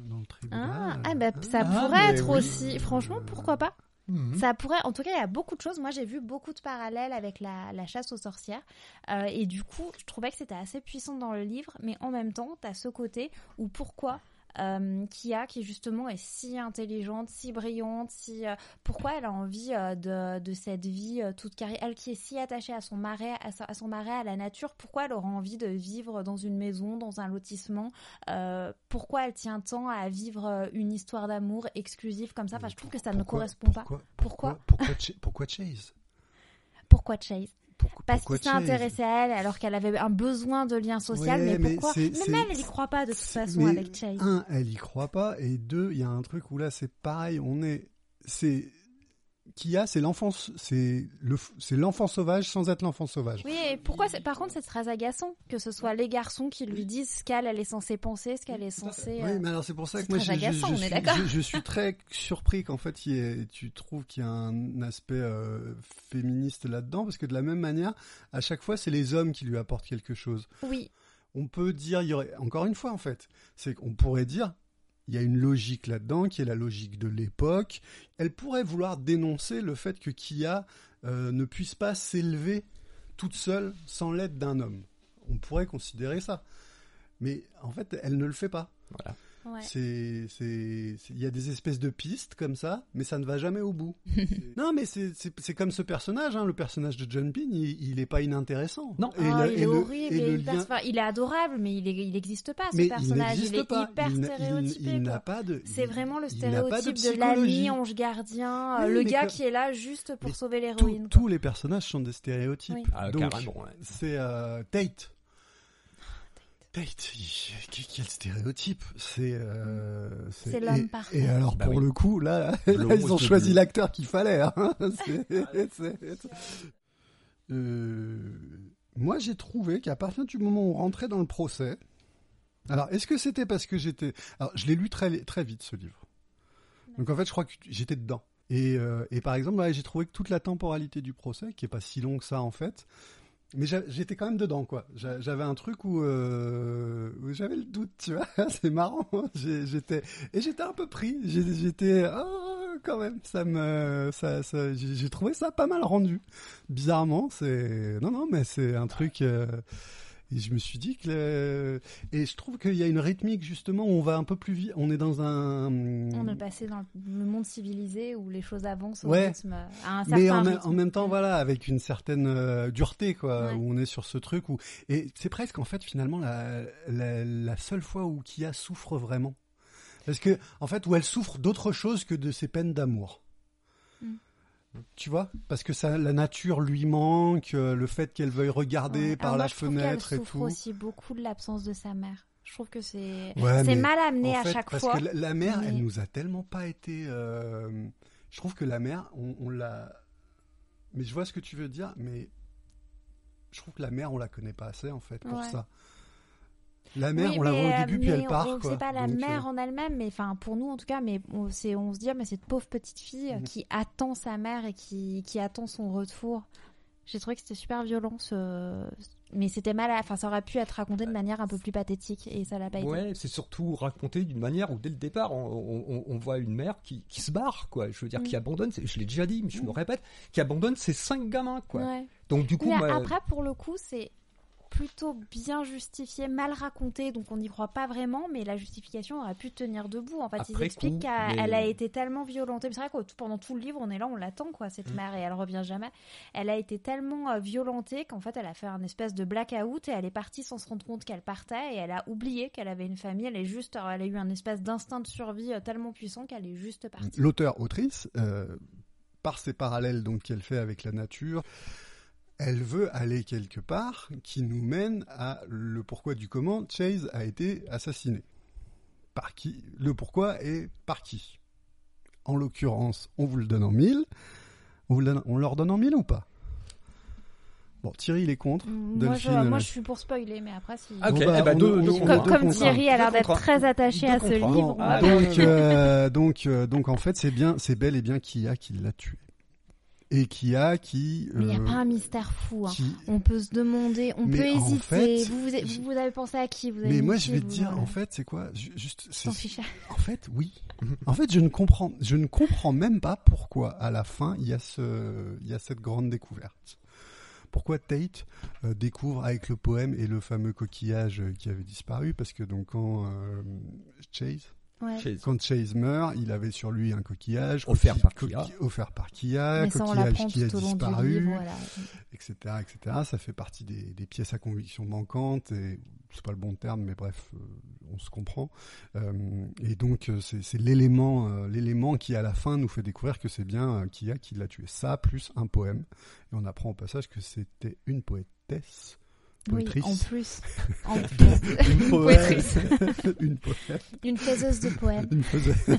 dans le tribunal Ah, ah, bah, ça Ah, pourrait être oui. aussi. Franchement, pourquoi pas? Mhm. Ça pourrait. En tout cas, il y a beaucoup de choses. Moi, j'ai vu beaucoup de parallèles avec la, chasse aux sorcières. Euh, et du coup, je trouvais que c'était assez puissant dans le livre. Mais en même temps, tu as ce côté où pourquoi euh, Kia, qui justement est si intelligente, si brillante, si euh, pourquoi elle a envie euh, de, de cette vie euh, toute carrée, elle qui est si attachée à son marais, à, sa- à son marais, à la nature, pourquoi elle aura envie de vivre dans une maison, dans un lotissement, pourquoi elle tient tant à vivre une histoire d'amour exclusive comme ça? Enfin, je trouve que ça ne Pourquoi- correspond pas. Pourquoi? Pourquoi Chase? Pourquoi Chase? Pourquoi- Parce qu'il s'est intéressé à elle alors qu'elle avait un besoin de lien social. Ouais, mais mais pourquoi Même elle, elle y croit pas de toute façon mais avec Chase. Un, elle y croit pas, et deux, il y a un truc où là c'est pareil, on est, c'est, Kia, c'est l'enfant, c'est le, c'est l'enfant sauvage sans être l'enfant sauvage. Oui, et pourquoi c'est- Par contre, c'est très agaçant que ce soit les garçons qui lui disent ce qu'elle elle est censée penser, ce qu'elle est censée. Oui, euh, mais alors c'est pour ça que moi je, je- agaçant, je on est suis, d'accord. je- je suis très surpris qu'en fait il y ait- tu trouves qu'il y a un aspect euh, féministe là-dedans parce que de la même manière, à chaque fois c'est les hommes qui lui apportent quelque chose. Oui, On peut dire, il y aurait encore une fois en fait, c'est qu'on pourrait dire il y a une logique là-dedans qui est la logique de l'époque. Elle pourrait vouloir dénoncer le fait que Kia euh, ne puisse pas s'élever toute seule sans l'aide d'un homme. On pourrait considérer ça. Mais en fait, elle ne le fait pas. Ouais. C'est, il y a des espèces de pistes comme ça, mais ça ne va jamais au bout. [LAUGHS] non, mais c'est, c'est, c'est comme ce personnage, hein, le personnage de John Pin, il, il est pas inintéressant. Non. Oh, il est le- horrible, et et le hyper- lien- enfin, il est adorable, mais il n'existe pas ce mais personnage. n'existe il est pas. hyper Il n'a- il- stéréotypé. il quoi. n'a pas de. C'est vraiment le stéréotype de, l'ami ange gardien, euh, le gars que- qui est là juste pour mais sauver l'héroïne. tous les personnages sont des stéréotypes. Oui. Ah, Donc, c'est euh, Tate. Quel stéréotype C'est euh, C'est l'homme et- parfait. Et alors Bah pour oui. le coup, là, [LAUGHS] ils ont choisi l'acteur qu'il fallait. hein. [LAUGHS] C'est- c'est- Euh, moi, j'ai trouvé qu'à partir du moment où on rentrait dans le procès, alors est-ce que c'était parce que j'étais, alors je l'ai lu très très vite ce livre. Donc en fait, je crois que j'étais dedans. Et, euh, et par exemple, j'ai trouvé que toute la temporalité du procès, qui est pas si long que ça en fait, mais j'étais quand même dedans, quoi. J'a- J'avais un truc où, euh, où j'avais le doute, tu vois. [LAUGHS] C'est marrant. hein. J'étais et j'étais un peu pris. J'étais oh, quand même. Ça me, ça, ça- j'ai trouvé ça pas mal rendu. Bizarrement, c'est non, non, mais c'est un truc. euh, Et je me suis dit que le- et je trouve qu'il y a une rythmique justement où on va un peu plus vite. On est dans un. On est passé dans le monde civilisé où les choses avancent au Ouais. rythme, à un certain mais en, même- rythme. en même temps, voilà, avec une certaine euh, dureté, quoi, Ouais. où on est sur ce truc où et c'est presque en fait finalement la, la, la seule fois où Kia souffre vraiment, parce que en fait où elle souffre d'autre chose que de ses peines d'amour. Tu vois, parce que ça, la nature lui manque, euh, le fait qu'elle veuille regarder Ouais. par moi, la je fenêtre et souffre tout. aussi beaucoup de l'absence de sa mère. Je trouve que c'est Ouais, mal amené en à chaque parce fois. que la, mère, elle mais- nous a tellement pas été. euh, Je trouve que la mère, on, on l'a. Mais je vois ce que tu veux dire, mais je trouve que la mère, on la connaît pas assez en fait pour Ouais. ça. La mère, Oui, on la voit au euh, début puis mais elle part. on-. C'est pas la Donc, mère euh, en elle-même, mais enfin pour nous en tout cas, mais on, on se dit ah, mais cette pauvre petite fille euh, Mhm. qui attend sa mère et qui, qui attend son retour. J'ai trouvé que c'était super violent, ce... mais c'était mal. à- Enfin, ça aurait pu être raconté de manière un peu plus pathétique et ça l'a pas été. Ouais, c'est surtout raconté d'une manière où dès le départ, on, on- on voit une mère qui, qui se barre, quoi. Je veux dire, Mm. qui abandonne, c'est- je l'ai déjà dit, mais je me Mm. répète, qui abandonne ses cinq gamins, quoi. Ouais. Donc du coup, Mais après, pour le coup, c'est plutôt bien justifié, mal raconté, donc on n'y croit pas vraiment, mais la justification aurait pu tenir debout. En fait, ils Après expliquent coup, qu'elle mais- a été tellement violentée. Mais C'est vrai que pendant tout le livre, on est là, on l'attend, quoi, cette Mm. mère, et elle revient jamais. Elle a été tellement euh, violentée qu'en fait, elle a fait un espèce de blackout et elle est partie sans se rendre compte qu'elle partait et elle a oublié qu'elle avait une famille. Elle est juste, euh, elle a eu un espèce d'instinct de survie euh, tellement puissant qu'elle est juste partie. L'auteur-autrice, euh, par ces parallèles donc qu'elle fait avec la nature, elle veut aller quelque part qui nous mène à le pourquoi du comment Chase a été assassiné. Par qui Le pourquoi et par qui En l'occurrence, on vous le donne en mille. On, vous le donne- on leur donne en mille ou pas? Bon, Thierry, il est contre. Mm, Moi, je, Delphine, moi, euh, je suis pour spoiler, mais après, si. Ah, ok, Bon, bah, eh ben, on- deux- deux Comme, deux Thierry a l'air d'être très attaché Deux à ce livre. Bon, Ah, donc, euh, donc, euh, donc, en fait, c'est bien, c'est bel et bien Kia qui l'a tué. Et qui. Mais il n'y a euh, pas un mystère fou. hein. qui- On peut se demander, on Mais peut en hésiter. fait, vous, vous, avez pensé à qui? Vous avez Mais moi, je qui, vais te dire, en fait, c'est quoi? Ju- Juste, en fait, oui. En fait, je ne comprends, je ne comprends même pas pourquoi, à la fin, il y a ce, il y a cette grande découverte. Pourquoi Tate euh, découvre avec le poème et le fameux coquillage euh, qui avait disparu Parce que donc quand Chase, Ouais. quand Chase meurt, il avait sur lui un coquillage Offert par Kia. coquille- offert par Kia, coquillage qui a disparu livre. Voilà. etc., etc. Ça fait partie des, des pièces à conviction manquantes et c'est pas le bon terme, mais bref, euh, on se comprend. Euh, et donc euh, c'est c'est l'élément, euh, l'élément qui à la fin nous fait découvrir que c'est bien euh, Kia qui l'a tué. Ça plus un poème. Et on apprend au passage que c'était une poétesse Oui, en plus. [LAUGHS] En plus. Une Poétrice. [LAUGHS] une poète. Une faiseuse de poèmes. Une faiseuse. [LAUGHS]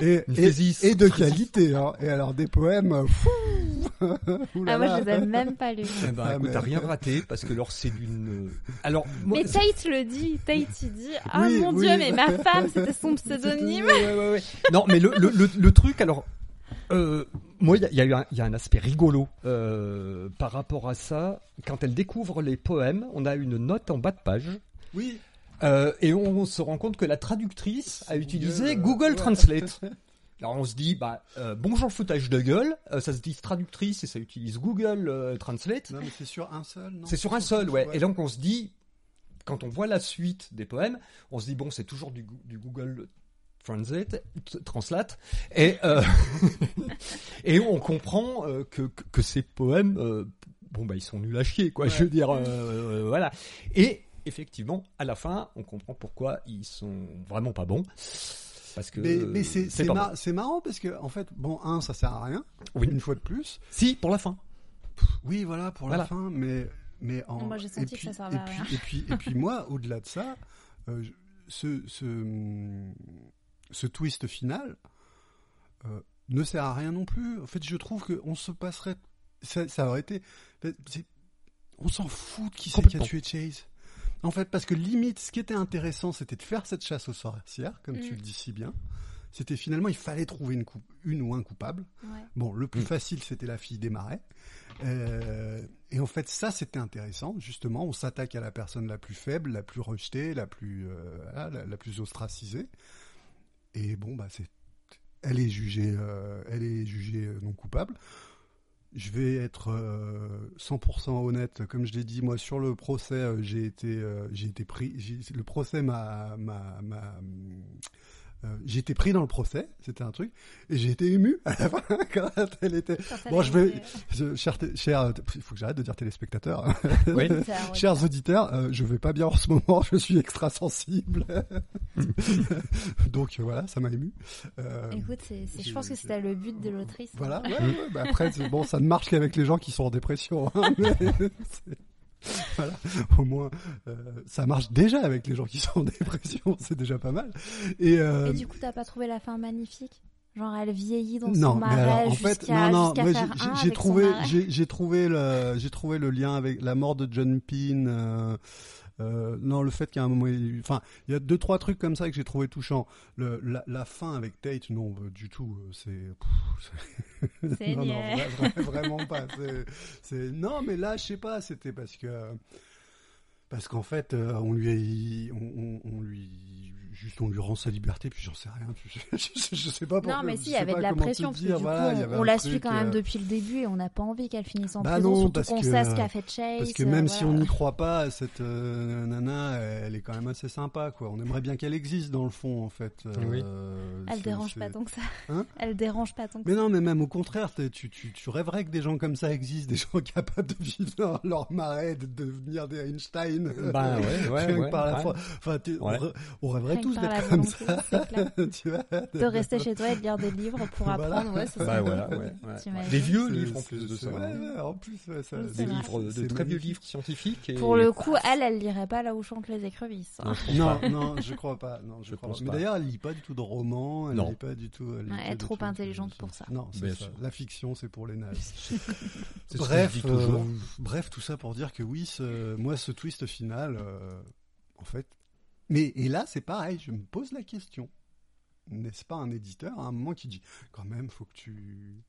et, Une et, faisiste. et de qualité. Hein. Et alors des poèmes. euh, Ah, moi, je les ai même pas lus. Eh ben, Ah, écoute, mais- t'as rien raté parce que alors c'est d'une. Alors, moi, Mais Tate le dit. Tate, il dit Ah Oui, mon oui. dieu, mais ma femme, c'était son pseudonyme. Ouais, ouais, ouais. Non, mais le, le, le, le truc, alors, euh, moi, il y a, y, un- il y a un aspect rigolo euh, par rapport à ça. Quand elle découvre les poèmes, on a une note en bas de page. Oui. euh, et on, se rend compte que la traductrice a utilisé Google. Translate. [LAUGHS] Alors on se dit, bah, euh, bonjour foutage de gueule, euh, ça se dit traductrice et ça utilise Google euh, Translate. Non, mais c'est sur un seul, non? C'est sur un seul, ouais. Et donc on se dit, quand on voit la suite des poèmes, on se dit bon, c'est toujours du, du Google Translate, Translate, et euh, [LAUGHS] et on comprend euh, que, que ces poèmes, euh, bon bah ils sont nuls à chier, quoi. Je veux dire, euh, euh, voilà. Et effectivement, à la fin, on comprend pourquoi ils sont vraiment pas bons. Parce que Mais, mais c'est c'est mar- marrant parce que en fait, bon, un, ça sert à rien. Oui. Une fois de plus. Si pour la fin. Oui, voilà pour Voilà. la fin, mais mais en. Moi, j'ai et senti que puis- ça servait et à puis- rien. Et puis et puis moi, au-delà de ça, euh, je- ce ce ce twist final euh, ne sert à rien non plus. En fait, je trouve que on se passerait, ça, ça aurait été, on s'en fout de qui c'est qui a tué Chase. En fait, parce que limite, ce qui était intéressant, c'était de faire cette chasse aux sorcières, comme tu Mm. le dis si bien. C'était finalement, il fallait trouver une, coup- une ou un coupable. Ouais. Bon, le plus Mm. facile, c'était la fille des marais. Euh, et en fait, ça, c'était intéressant. Justement, on s'attaque à la personne la plus faible, la plus rejetée, la plus, euh, la plus ostracisée. Et bon, bah, c'est, elle est jugée, euh, elle est jugée euh, non coupable. Je vais être euh, 100% honnête, comme je l'ai dit, moi sur le procès, euh, j'ai été, euh, j'ai été pris. Le procès m'a, euh, j'ai été pris dans le procès, c'était un truc, et j'ai été ému à la [LAUGHS] fin quand elle était. Quand Bon, je vais, je- cher, il faut que j'arrête de dire téléspectateurs. hein. [LAUGHS] Oui. Chers auditeurs, euh, je vais pas bien en ce moment, [LAUGHS] je suis extra sensible. Donc euh, voilà, ça m'a ému. Euh, Écoute, c'est, je pense que c'était le but de l'autrice. hein. voilà, ouais, ouais, bah après, bon, ça ne marche qu'avec les gens qui sont en dépression. hein, mais [LAUGHS] voilà, au moins, euh, ça marche déjà avec les gens qui sont en dépression, [LAUGHS] c'est déjà pas mal. Et, euh, Et du coup, t'as pas trouvé la fin magnifique? Genre, elle vieillit dans non, son mais marais alors, en fait, jusqu'à, non, non, jusqu'à j'ai- trouvé, j'ai trouvé le, j'ai trouvé le lien avec la mort de John Pin. Euh, euh, non, le fait qu'à un moment, il, enfin, il y a deux trois trucs comme ça que j'ai trouvé touchant. Le, la, la fin avec Tate, non, euh, du tout. euh, C'est, [LAUGHS] non, non, vraiment pas. C'est, non, mais là, je sais pas, c'était parce que, parce qu'en fait, euh, on lui, on, on, on lui, juste on lui rend sa liberté, puis j'en sais rien. [LAUGHS] Je, je, je sais pas pourquoi. Non, mais si, il y avait de la pression, parce que du voilà, coup, on, la suit quand même euh, depuis le début et on n'a pas envie qu'elle finisse en Bah prison, non, surtout parce qu'on sait ce qu'a fait Chase. Parce que euh, même si on voilà. n'y croit pas, cette euh, nana, elle est quand même assez sympa, quoi. On aimerait bien qu'elle existe dans le fond, en fait. Euh, Oui. Elle dérange pas tant que ça. Hein [LAUGHS] Elle dérange pas tant que Mais ça. non, mais même au contraire, tu, tu, tu rêverais que des gens comme ça existent, des [LAUGHS] gens capables de vivre dans leur marais, de devenir des Einstein. Ben ouais, ouais, ouais, Enfin, on Ouais. rê- on, rêverait que tous par la d'être comme volonté, ça. c'est clair. [LAUGHS] tu vois De rester chez toi et de lire des livres pour Voilà. apprendre, ouais, Bah ça. voilà, ouais, [LAUGHS] ouais. T'imagines Des vieux livres en plus de ça. Ouais, hein. ouais, en plus, ouais, ça, Oui, Des vrai. livres, de très vieux livres scientifiques. Et... Pour le coup, elle, elle lirait pas là où chantent les écrevisses. Non, [LAUGHS] Non, je crois pas. Non, je, Je crois pense pas. Mais d'ailleurs, elle lit pas du tout de romans. Elle Non. lit pas du tout. Elle, est trop intelligente pour ça. Non, c'est ça. La fiction, c'est pour les nazes. Bref, euh, bref, tout ça pour dire que oui, moi, ce twist final, euh, en fait. Mais et là, c'est pareil. Je me pose la question. N'est-ce pas un éditeur à un moment qui dit quand même, faut que tu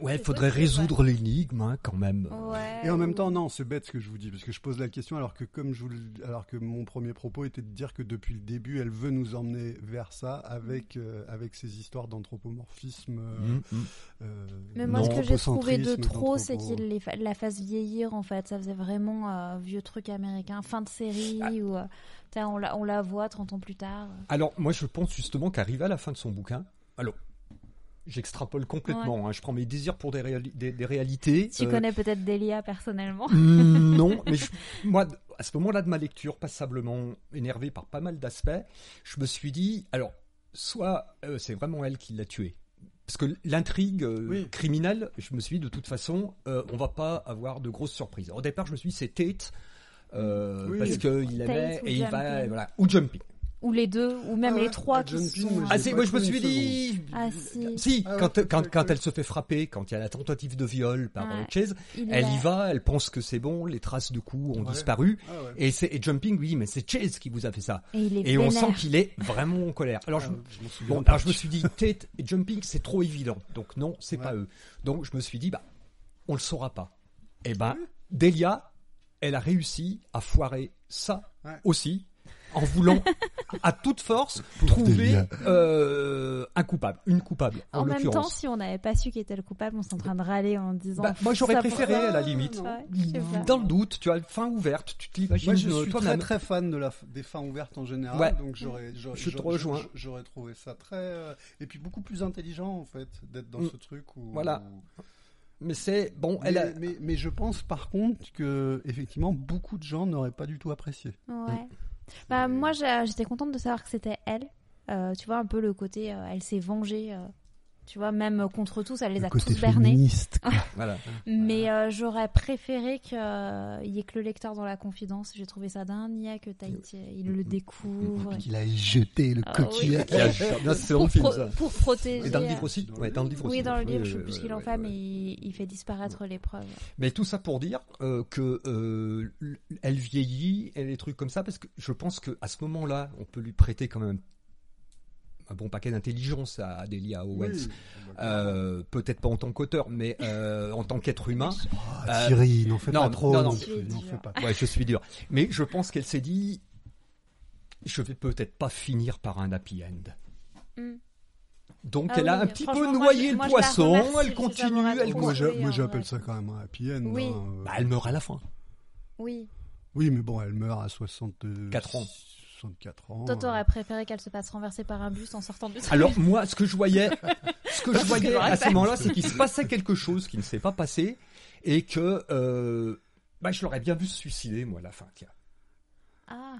Ouais, il faudrait résoudre l'énigme hein, quand même. Ouais, Et en même ou- temps, non, c'est bête ce que je vous dis, parce que je pose la question alors que comme je vous, le- alors que mon premier propos était de dire que depuis le début, elle veut nous emmener vers ça avec euh, avec ces histoires d'anthropomorphisme. euh, Mm, euh, Mais moi, ce que j'ai trouvé de trop, c'est qu'il la fasse vieillir, en fait. Ça faisait vraiment euh, vieux truc américain, fin de série, Ah. où euh, on, la, on la voit 30 ans plus tard. Alors, moi, je pense justement qu'arrivé à la fin de son bouquin, alors, j'extrapole complètement, hein, je prends mes désirs pour des, réali- des, des réalités. Tu euh, connais peut-être Delia personnellement. Mm, [LAUGHS] non, mais je- moi, à ce moment-là de ma lecture, passablement énervé par pas mal d'aspects, je me suis dit, alors, soit euh, c'est vraiment elle qui l'a tué. Parce que l'intrigue euh, Oui. criminelle, je me suis dit, de toute façon, euh, on va pas avoir de grosses surprises. Au départ, je me suis dit, c'est Tate. Euh, Oui. parce qu'il aimait et il va voilà ou jumping. Ou les deux, ou même Ah ouais, les trois bah, qui Jumping, sont... moi, Ah si, moi je me suis dit Ah, si. si Ah ouais, quand quand quand elle se fait frapper, quand il y a la tentative de viol par euh, Chase, elle y va, elle pense que c'est bon, les traces de coups ont Ouais. disparu Ah ouais. et c'est et jumping oui, mais c'est Chase qui vous a fait ça. Et il est Et on sent qu'il est vraiment en colère. Alors je, Ah, je m'en souviens Bon, alors je me suis dit, Tate et Jumping, c'est trop évident. Donc non, c'est Ouais. pas eux. Donc je me suis dit, bah, on le saura pas. Et ben, Delia, elle a réussi à foirer ça Ouais. aussi, en voulant à toute force [LAUGHS] trouver euh, un coupable, une coupable en, En même temps, si on n'avait pas su qui était le coupable, on serait en train de râler en disant... Bah, moi j'aurais préféré à la limite. Ouais. Dans le doute, tu as fin ouverte, tu te l'imagines Moi, je euh, suis très toi-même. très fan de la des fins ouvertes en général, Ouais. donc j'aurais, j'aurais- Je te j'aurais- rejoins. J'aurais trouvé ça très euh, et puis beaucoup plus intelligent en fait d'être dans Mm. ce truc où. Voilà. où- Mais c'est bon, Mais, elle a... mais, mais je pense par contre que effectivement beaucoup de gens n'auraient pas du tout apprécié. Ouais. Bah, moi, j'ai- j'étais contente de savoir que c'était elle. Euh, tu vois, un peu le côté, euh, elle s'est vengée. euh, tu vois, même contre tous, elle les Le a côté tous bernés. [LAUGHS] voilà. Mais euh, j'aurais préféré qu'il y ait que le lecteur dans la confidence. J'ai trouvé ça dingue. Il y a que Tahiti, il le découvre. Qu'il a jeté le Ah, oui. coquillage. Non, c'est Pour, film pro- ça. pour protéger. Et dans le euh, livre aussi Ouais, dans le livre aussi. Oui, dans le livre, je sais plus ce qu'il en fait, ouais. mais il, il fait disparaître l'épreuve. Mais tout ça pour dire euh, que euh, elle vieillit, et les trucs comme ça, parce que je pense que à ce moment-là, on peut lui prêter quand même un bon paquet d'intelligence à Delia Owens. Oui. Euh, Peut-être pas en tant qu'auteur, mais euh, en tant qu'être humain. Ah, Euh, Thierry, n'en fais non, pas trop. non, non. n'en fais pas. Ouais, je suis dur. Mais je pense qu'elle s'est dit, je vais peut-être pas finir par un happy end. Hmm. Donc Ah elle a oui, un petit peu moi, noyé le moi, poisson, remercie, elle continue, elle Moi, continue. j'appelle ça quand même un happy end. Oui. hein. Bah, elle meurt à la fin. Oui. Oui, mais bon, elle meurt à 64 Quatre ans. 64 ans. Toi, t'aurais préféré qu'elle se passe renversée par un bus en sortant du train. Alors moi, ce que je voyais, ce que [LAUGHS] je voyais à ce moment-là, c'est qu'il se passait quelque chose qui ne s'est pas passé et que euh, bah, je l'aurais bien vu se suicider moi à la fin. Tiens, Ah,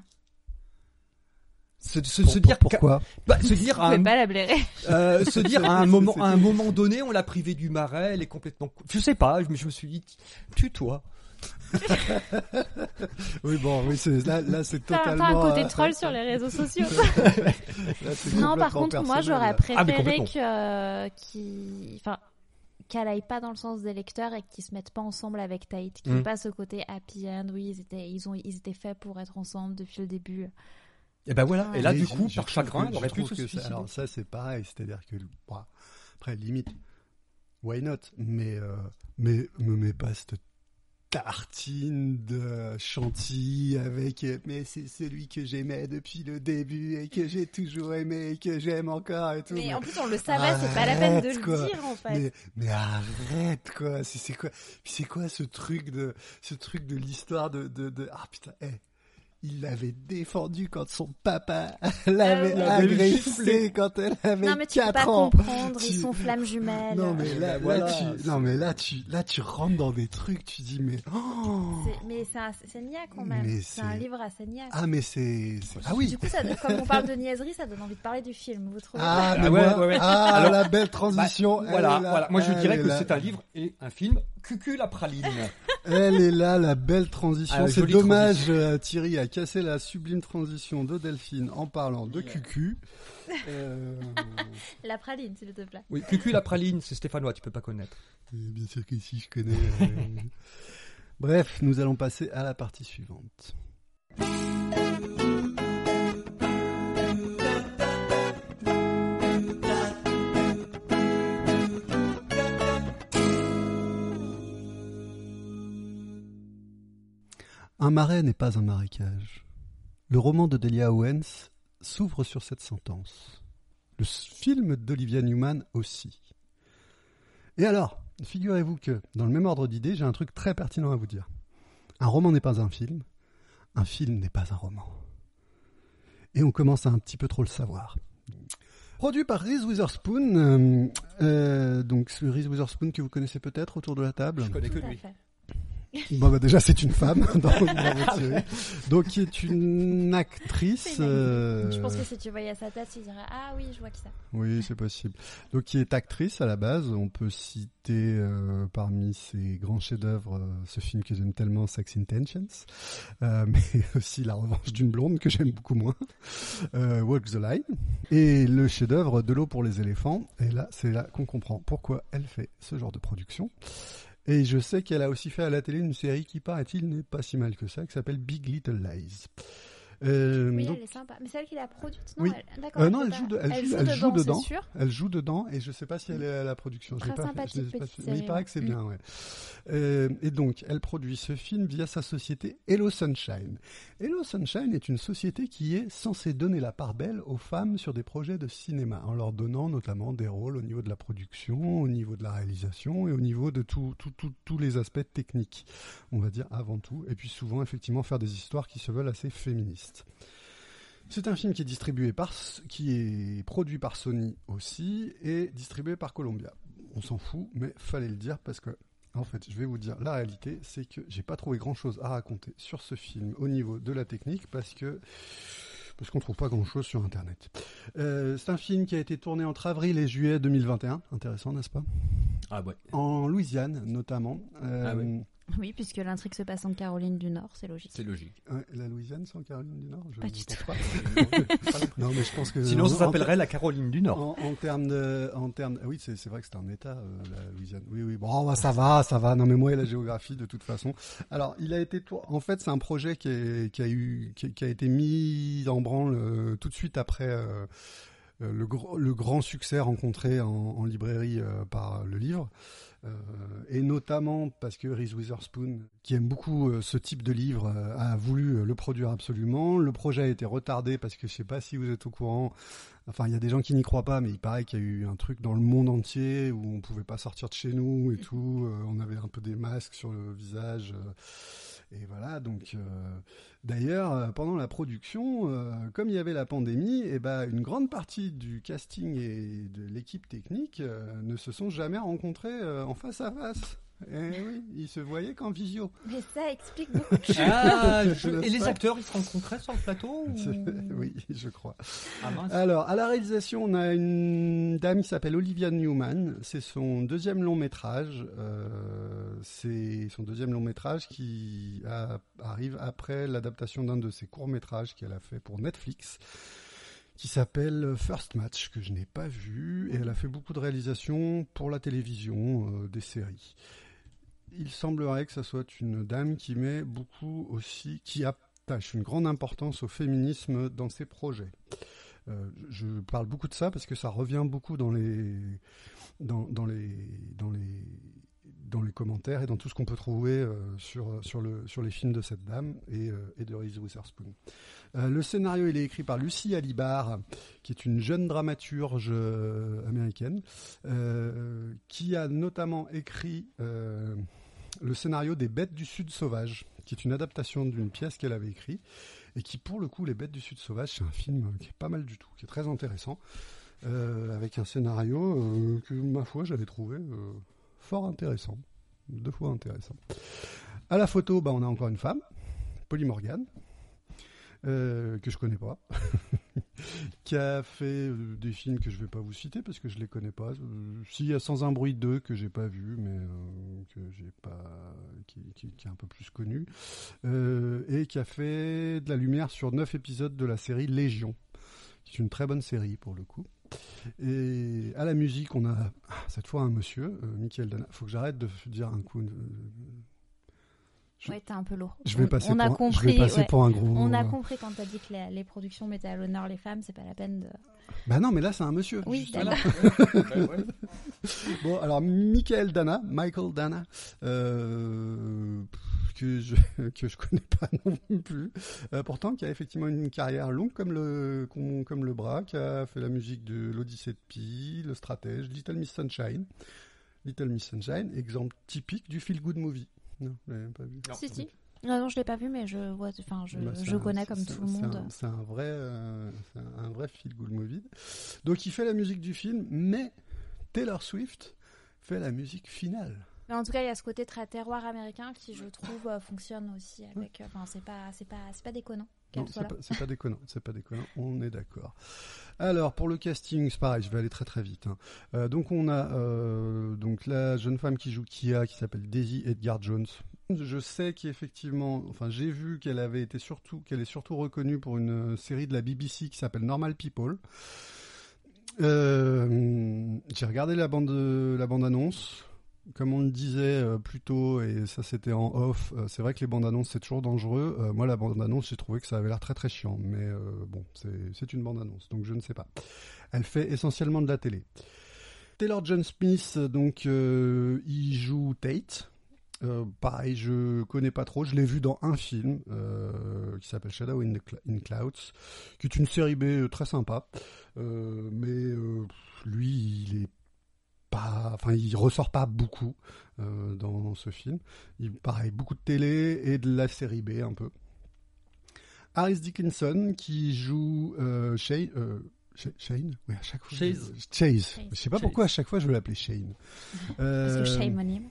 se, se, Pour- se dire, pour- pourquoi? Bah, se dire, [LAUGHS] à un, pas la blairer. euh, se dire [LAUGHS] à un moment, à un moment donné, on l'a privé du marais, elle est complètement, je sais pas, je me, je me suis dit, tue-toi. [LAUGHS] Oui, bon, oui, c'est- là, là c'est totalement. t'as un côté euh, troll sur les réseaux sociaux. [LAUGHS] là, [LAUGHS] non, par contre, moi, j'aurais. Ah, préféré enfin, qu'elle aille pas dans le sens des lecteurs et qu'ils se mettent pas ensemble avec Tate, qu'il n'y ait Mm. pas ce côté happy end. Oui, ils étaient, ils ont, ils étaient faits pour être ensemble depuis le début. Et ben voilà. Et là, du coup, par chagrin, elle aurait pu se que ça- suicider. Alors ça, c'est pareil, c'est-à-dire que bon, après limite, why not? Mais euh, mais me mets pas cette tartine de chantilly avec mais c'est celui que j'aimais depuis le début et que j'ai toujours aimé et que j'aime encore et tout. Mais mais- en plus, on le savait, c'est pas la peine de le dire, en fait. mais, mais arrête quoi, c'est quoi, c'est quoi ce truc de, ce truc de l'histoire de, de, de, ah putain, eh, il l'avait défendu quand son papa l'avait Ah oui. [LAUGHS] agressé quand elle avait Non, mais tu peux 4 pas ans. comprendre, ils Tu- sont flammes jumelles. Non mais là, Ben voilà, tu, non mais là tu, là tu rentres dans des trucs, tu dis mais, oh, C'est- Mais c'est un- quand même. C'est un livre assez niais. ah mais c'est, ah oui. Du coup, ça, comme on parle de niaiserie, ça donne envie de parler du film. Vous trouvez Ah, pas mais Ah ouais, ouais, ouais. ah, Alors, la belle transition. Bah, voilà, voilà. Moi, je dirais que c'est un livre et un film. Cucu la praline. Elle est là, la belle transition. Ah, c'est dommage, transition. euh, Thierry a cassé la sublime transition de Delphine en parlant de cucu. [LAUGHS] Euh, La praline, s'il te plaît. Oui, Cucu la praline, c'est stéphanois, tu peux pas connaître. bien sûr que si je connais. euh. [LAUGHS] Bref, nous allons passer à la partie suivante. Marais n'est pas un marécage. Le roman de Delia Owens s'ouvre sur cette sentence. Le film d'Olivia Newman aussi. Et alors, figurez-vous que, dans le même ordre d'idées, j'ai un truc très pertinent à vous dire. Un roman n'est pas un film, un film n'est pas un roman. Et on commence à un petit peu trop le savoir. Produit par Reese Witherspoon, euh, euh, donc ce Reese Witherspoon que vous connaissez peut-être autour de la table. Je connais que lui. Bon, bah déjà, c'est une femme [LAUGHS] dans, dans. [LAUGHS] Donc, qui est une actrice. Euh, Je pense que si tu voyais sa tête, tu dirais Ah oui, je vois qui ça. Oui, c'est possible. Donc, qui est actrice à la base. On peut citer euh, parmi ses grands chefs-d'œuvre euh, ce film que j'aime tellement, Sex Intentions, [LAUGHS] mais aussi La Revanche d'une blonde que j'aime beaucoup moins, Walk the Line, et le chef-d'œuvre De l'eau pour les éléphants. Et là, c'est là qu'on comprend pourquoi elle fait ce genre de production. Et je sais qu'elle a aussi fait à la télé une série qui, paraît-il, n'est pas si mal que ça, qui s'appelle Big Little Lies. Euh, Oui, donc, elle est sympa. Mais c'est elle qui l'a produite, non Oui. elle... Euh, non, elle joue de- elle joue- joue elle joue dedans. Elle joue dedans et je sais pas si elle est à la production. Très pas sympathique. Mais il paraît que c'est bien, ouais. Euh, et donc, elle produit ce film via sa société Hello Sunshine. Hello Sunshine est une société qui est censée donner la part belle aux femmes sur des projets de cinéma, en leur donnant notamment des rôles au niveau de la production, au niveau de la réalisation et au niveau de tout- tout- tout- tous les aspects techniques, on va dire avant tout. Et puis souvent, effectivement, faire des histoires qui se veulent assez féministes. C'est un film qui est distribué par, qui est produit par Sony aussi et distribué par Columbia. On s'en fout, mais fallait le dire parce que, en fait, je vais vous dire la réalité, c'est que j'ai pas trouvé grand chose à raconter sur ce film au niveau de la technique parce que parce qu'on trouve pas grand chose sur internet. Euh, c'est un film qui a été tourné entre avril et juillet 2021. Intéressant, n'est-ce pas? Ah ouais. En Louisiane, notamment. Euh, Ah oui. Oui, puisque l'intrigue se passe en Caroline du Nord, c'est logique. C'est logique. ouais, la Louisiane, c'est en Caroline du Nord je Pas ne du tout. pas. [LAUGHS] [LAUGHS] non, mais je pense que. Sinon, en- s'appellerait la Caroline du Nord. En, en termes de, en termes, oui, c'est c'est vrai que c'est un État, euh, la Louisiane. Oui, oui. Bon, bah, ça va, ça va. Non, mais moi et la géographie, de toute façon. Alors, il a été, en fait, c'est un projet qui, est- qui a eu, qui, qui a été mis en branle euh, tout de suite après euh, le, gr- le grand succès rencontré en, en librairie euh, par le livre. Euh, et notamment parce que Reese Witherspoon, qui aime beaucoup euh, ce type de livre, euh, a voulu le produire absolument. Le projet a été retardé parce que je sais pas si vous êtes au courant. Enfin, il y a des gens qui n'y croient pas, mais il paraît qu'il y a eu un truc dans le monde entier où on pouvait pas sortir de chez nous et tout. Euh, on avait un peu des masques sur le visage. Et voilà, donc euh, d'ailleurs, euh, pendant la production, euh, comme il y avait la pandémie, et ben une grande partie du casting et de l'équipe technique ne se sont jamais rencontrés en face à face. Et oui, ils se voyaient qu'en visio. Mais ça explique beaucoup de [LAUGHS] choses. Ah, je- et les acteurs, ils se rencontraient sur le plateau ou... [LAUGHS] oui, je crois. Ah. Alors, à la réalisation, on a une dame qui s'appelle Olivia Newman. C'est son deuxième long métrage. Euh, c'est son deuxième long métrage qui a- arrive après l'adaptation d'un de ses courts métrages qu'elle a fait pour Netflix, qui s'appelle First Match, que je n'ai pas vu. Et elle a fait beaucoup de réalisations pour la télévision, euh, des séries. Il semblerait que ça soit une dame qui met beaucoup aussi, qui attache une grande importance au féminisme dans ses projets. Euh, je parle beaucoup de ça parce que ça revient beaucoup dans les dans, les dans les dans les commentaires et dans tout ce qu'on peut trouver euh, sur sur le sur les films de cette dame et, euh, de Reese Witherspoon. Le scénario il est écrit par Lucie Alibar, qui est une jeune dramaturge américaine, qui a notamment écrit le scénario des Bêtes du Sud sauvage, qui est une adaptation d'une pièce qu'elle avait écrite et qui pour le coup les bêtes du sud sauvage c'est un film qui est pas mal du tout qui est très intéressant euh, avec un scénario euh, que ma foi j'avais trouvé euh, fort intéressant. Deux fois intéressant. À la photo bah, on a encore une femme Polly Morgan euh, que je connais pas [LAUGHS] qui a fait euh, des films que je vais pas vous citer parce que je les connais pas euh, s'il y a sans un bruit 2 que j'ai pas vu mais que j'ai pas qui, est un peu plus connu et qui a fait de la lumière sur neuf épisodes de la série Légion, qui est une très bonne série pour le coup. Et à la musique, on a ah, cette fois un monsieur, euh, Michael Dana. Faut que j'arrête de dire un coup. Ouais, t'es un peu lourd. je vais On- passer, on a pour, un- je compris, vais passer ouais. pour un gros. On a euh, compris quand t'as dit que les, les productions mettaient à l'honneur les femmes, c'est pas la peine de. Bah non, mais là c'est un monsieur. Oui. Ben [LAUGHS] ouais. [LAUGHS] Bon, alors Michael Dana, Michael Dana, euh, que je [LAUGHS] que je connais pas non plus. Euh, pourtant, qui a effectivement une carrière longue comme le comme, comme le bras, qui a fait la musique de l'Odyssée de Pi, le Stratège, Little Miss Sunshine, Little Miss Sunshine, exemple typique du feel good movie. Non, vous l'avez pas vu. Non. Si, si. Non, non, je l'ai pas vu, mais je vois, enfin, je, Bah, je un- connais comme tout le monde. C'est un vrai, euh, c'est un, un vrai feel good movie. Donc il fait la musique du film, mais Taylor Swift fait la musique finale Mais en tout cas, il y a ce côté très terroir américain qui, je trouve, euh, fonctionne aussi avec. euh, Enfin, c'est pas, c'est pas, c'est pas déconnant Non, c'est pas, déconnant, c'est pas déconnant, on est d'accord. Alors pour le casting, c'est pareil, je vais aller très très vite. hein. Euh, donc on a euh, donc la jeune femme qui joue Kia, qui s'appelle Daisy Edgar Jones. Je sais qu'effectivement, enfin j'ai vu qu'elle avait été surtout, qu'elle est surtout reconnue pour une euh, série de la BBC qui s'appelle Normal People. Euh, j'ai regardé la bande, la bande annonce. Comme on le disait euh, plus tôt, et ça c'était en off, euh, c'est vrai que les bandes annonces c'est toujours dangereux. Euh, moi la bande annonce j'ai trouvé que ça avait l'air très très chiant, mais bon c'est une bande annonce, donc je ne sais pas. Elle fait essentiellement de la télé. Taylor John Smith, donc il joue Tate. Pareil, je connais pas trop. Je l'ai vu dans un film qui s'appelle Shadow in, the in Clouds, qui est une série B très sympa. Mais lui, il est pas, enfin, il ressort pas beaucoup euh, dans ce film. Il pareil, beaucoup de télé et de la série B un peu. Harris Dickinson qui joue euh, Shane. euh, Sh- Shane? Oui, à chaque fois. Chase. Chase. Je sais pas Chase. pourquoi à chaque fois je veux l'appeler Shane. Parce Euh, que shame on him.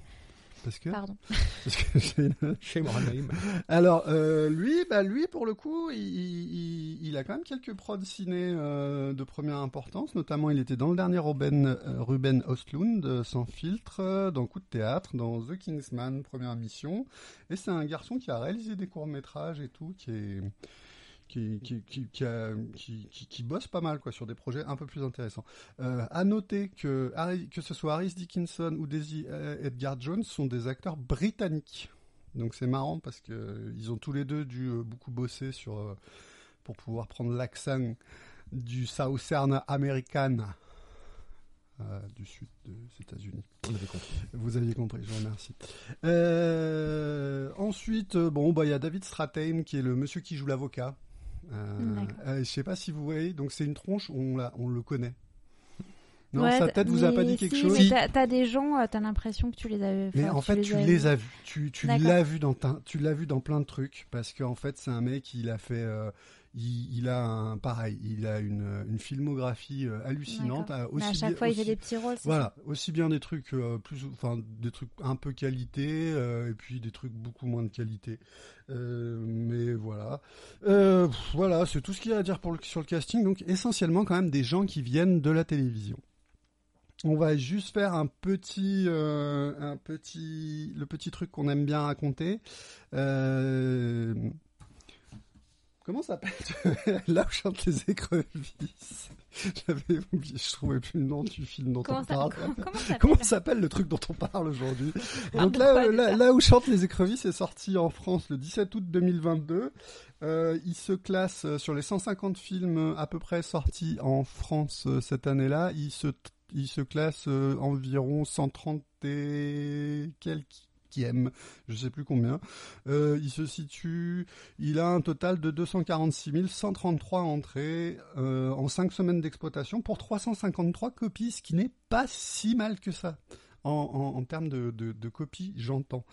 Parce que, Pardon. [LAUGHS] parce que Shane- Shame on him. Alors euh, lui, bah lui pour le coup, il, il- il a quand même quelques prods ciné euh, de première importance. Notamment, il était dans le dernier Ruben, euh, Ruben Östlund, euh, sans filtre, dans Coup de théâtre, dans The Kingsman, première mission. Et c'est un garçon qui a réalisé des courts métrages et tout, qui est qui, qui, qui, qui, a- qui, bosse pas mal quoi sur des projets un peu plus intéressants. Euh, à noter que Harry- que ce soit Harris Dickinson ou Daisy euh, Edgar Jones sont des acteurs britanniques. Donc c'est marrant parce que euh, ils ont tous les deux dû euh, beaucoup bosser sur pour pouvoir prendre l'accent du Southern American euh, du sud des États-Unis. Vous aviez compris, je vous remercie. Euh, ensuite, bon, bah il y a David Strathairn qui est le monsieur qui joue l'avocat. Euh, euh, je sais pas si vous voyez, donc c'est une tronche, on, l'a, on le connaît. Non, Ouais, sa tête vous a pas dit quelque si, chose mais t'as- T'as des gens, euh, t'as l'impression que tu les avais. Mais en fait, tu les as vus. Tu, l'as vu dans ta- tu l'as vu dans plein de trucs parce qu'en fait, c'est un mec. Il a fait, euh, il, il a un pareil. Il a une, une filmographie euh, hallucinante. Euh, Mais à aussi chaque bien- fois, il fait des petits rôles. Voilà, aussi bien des trucs euh, plus, enfin des trucs un peu qualité euh, et puis des trucs beaucoup moins de qualité. Euh, mais voilà, voilà, c'est tout ce qu'il y a à dire pour le, sur le casting. Donc essentiellement quand même des gens qui viennent de la télévision. On va juste faire un petit, un petit, le petit truc qu'on aime bien raconter. Euh, Comment ça s'appelle [LAUGHS] Là où chantent les écrevisses. [LAUGHS] J'avais oublié, je trouvais plus le nom du film dont Comment on ça, parle. comment, s'appelle le truc dont on parle aujourd'hui [LAUGHS] Ah, Donc là, déjà là, là où chantent les écrevisses est sorti en France le 17 août 2022. Euh, il se classe euh, sur les 150 films euh, à peu près sortis en France euh, cette année-là. Il se, il se classe euh, environ 130 et quelques je sais plus combien. Euh, il se situe, il a un total de 246 133 entrées euh, en 5 semaines d'exploitation pour 353 copies, ce qui n'est pas si mal que ça. En, termes de, copies, j'entends,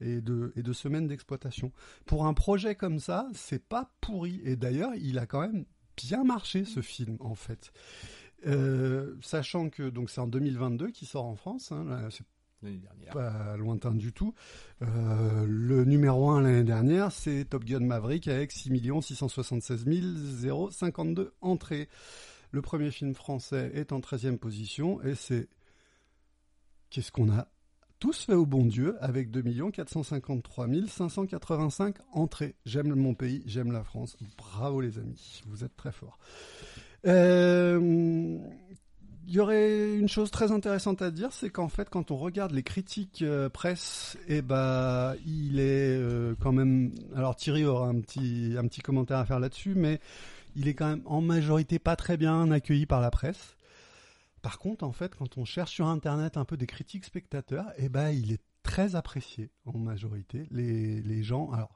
et de, semaines d'exploitation. Pour un projet comme ça, c'est pas pourri. Et d'ailleurs, il a quand même bien marché ce film, en fait. Euh, sachant que donc c'est en 2022 qui sort en France, hein, Pas lointain du tout. Euh, le numéro 1 l'année dernière, c'est Top Gun Maverick avec 6 676 052 entrées. Le premier film français est en 13e position et c'est qu'est-ce qu'on a tous fait au bon Dieu avec 2 453 585 entrées. J'aime mon pays, j'aime la France. Bravo les amis, vous êtes très forts. Euh, il y aurait une chose très intéressante à dire, c'est qu'en fait, quand on regarde les critiques euh, presse, eh ben, il est euh, quand même. Alors Thierry aura un petit un petit commentaire à faire là-dessus, mais il est quand même en majorité pas très bien accueilli par la presse. Par contre, en fait, quand on cherche sur Internet un peu des critiques spectateurs, eh ben, il est très apprécié en majorité. Les les gens, alors.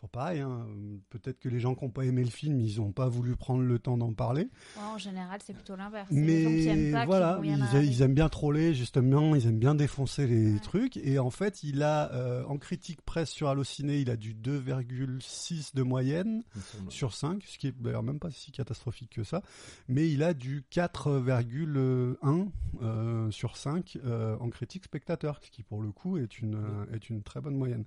Toujours pareil, hein, peut-être que les gens qui n'ont pas aimé le film, ils n'ont pas voulu prendre le temps d'en parler. Ouais, En général, c'est plutôt l'inverse. C'est les gens qui aiment Mais pas voilà, ils, aiment bien troller justement, ils aiment bien défoncer les Ouais. trucs. Et en fait, il a euh, en critique presse sur Allociné, il a du 2,6 de moyenne sur 5, ce qui est d'ailleurs même pas si catastrophique que ça. Mais il a du 4,1 euh, euh, sur 5 en critique spectateur, ce qui pour le coup est une, euh, est une très bonne moyenne.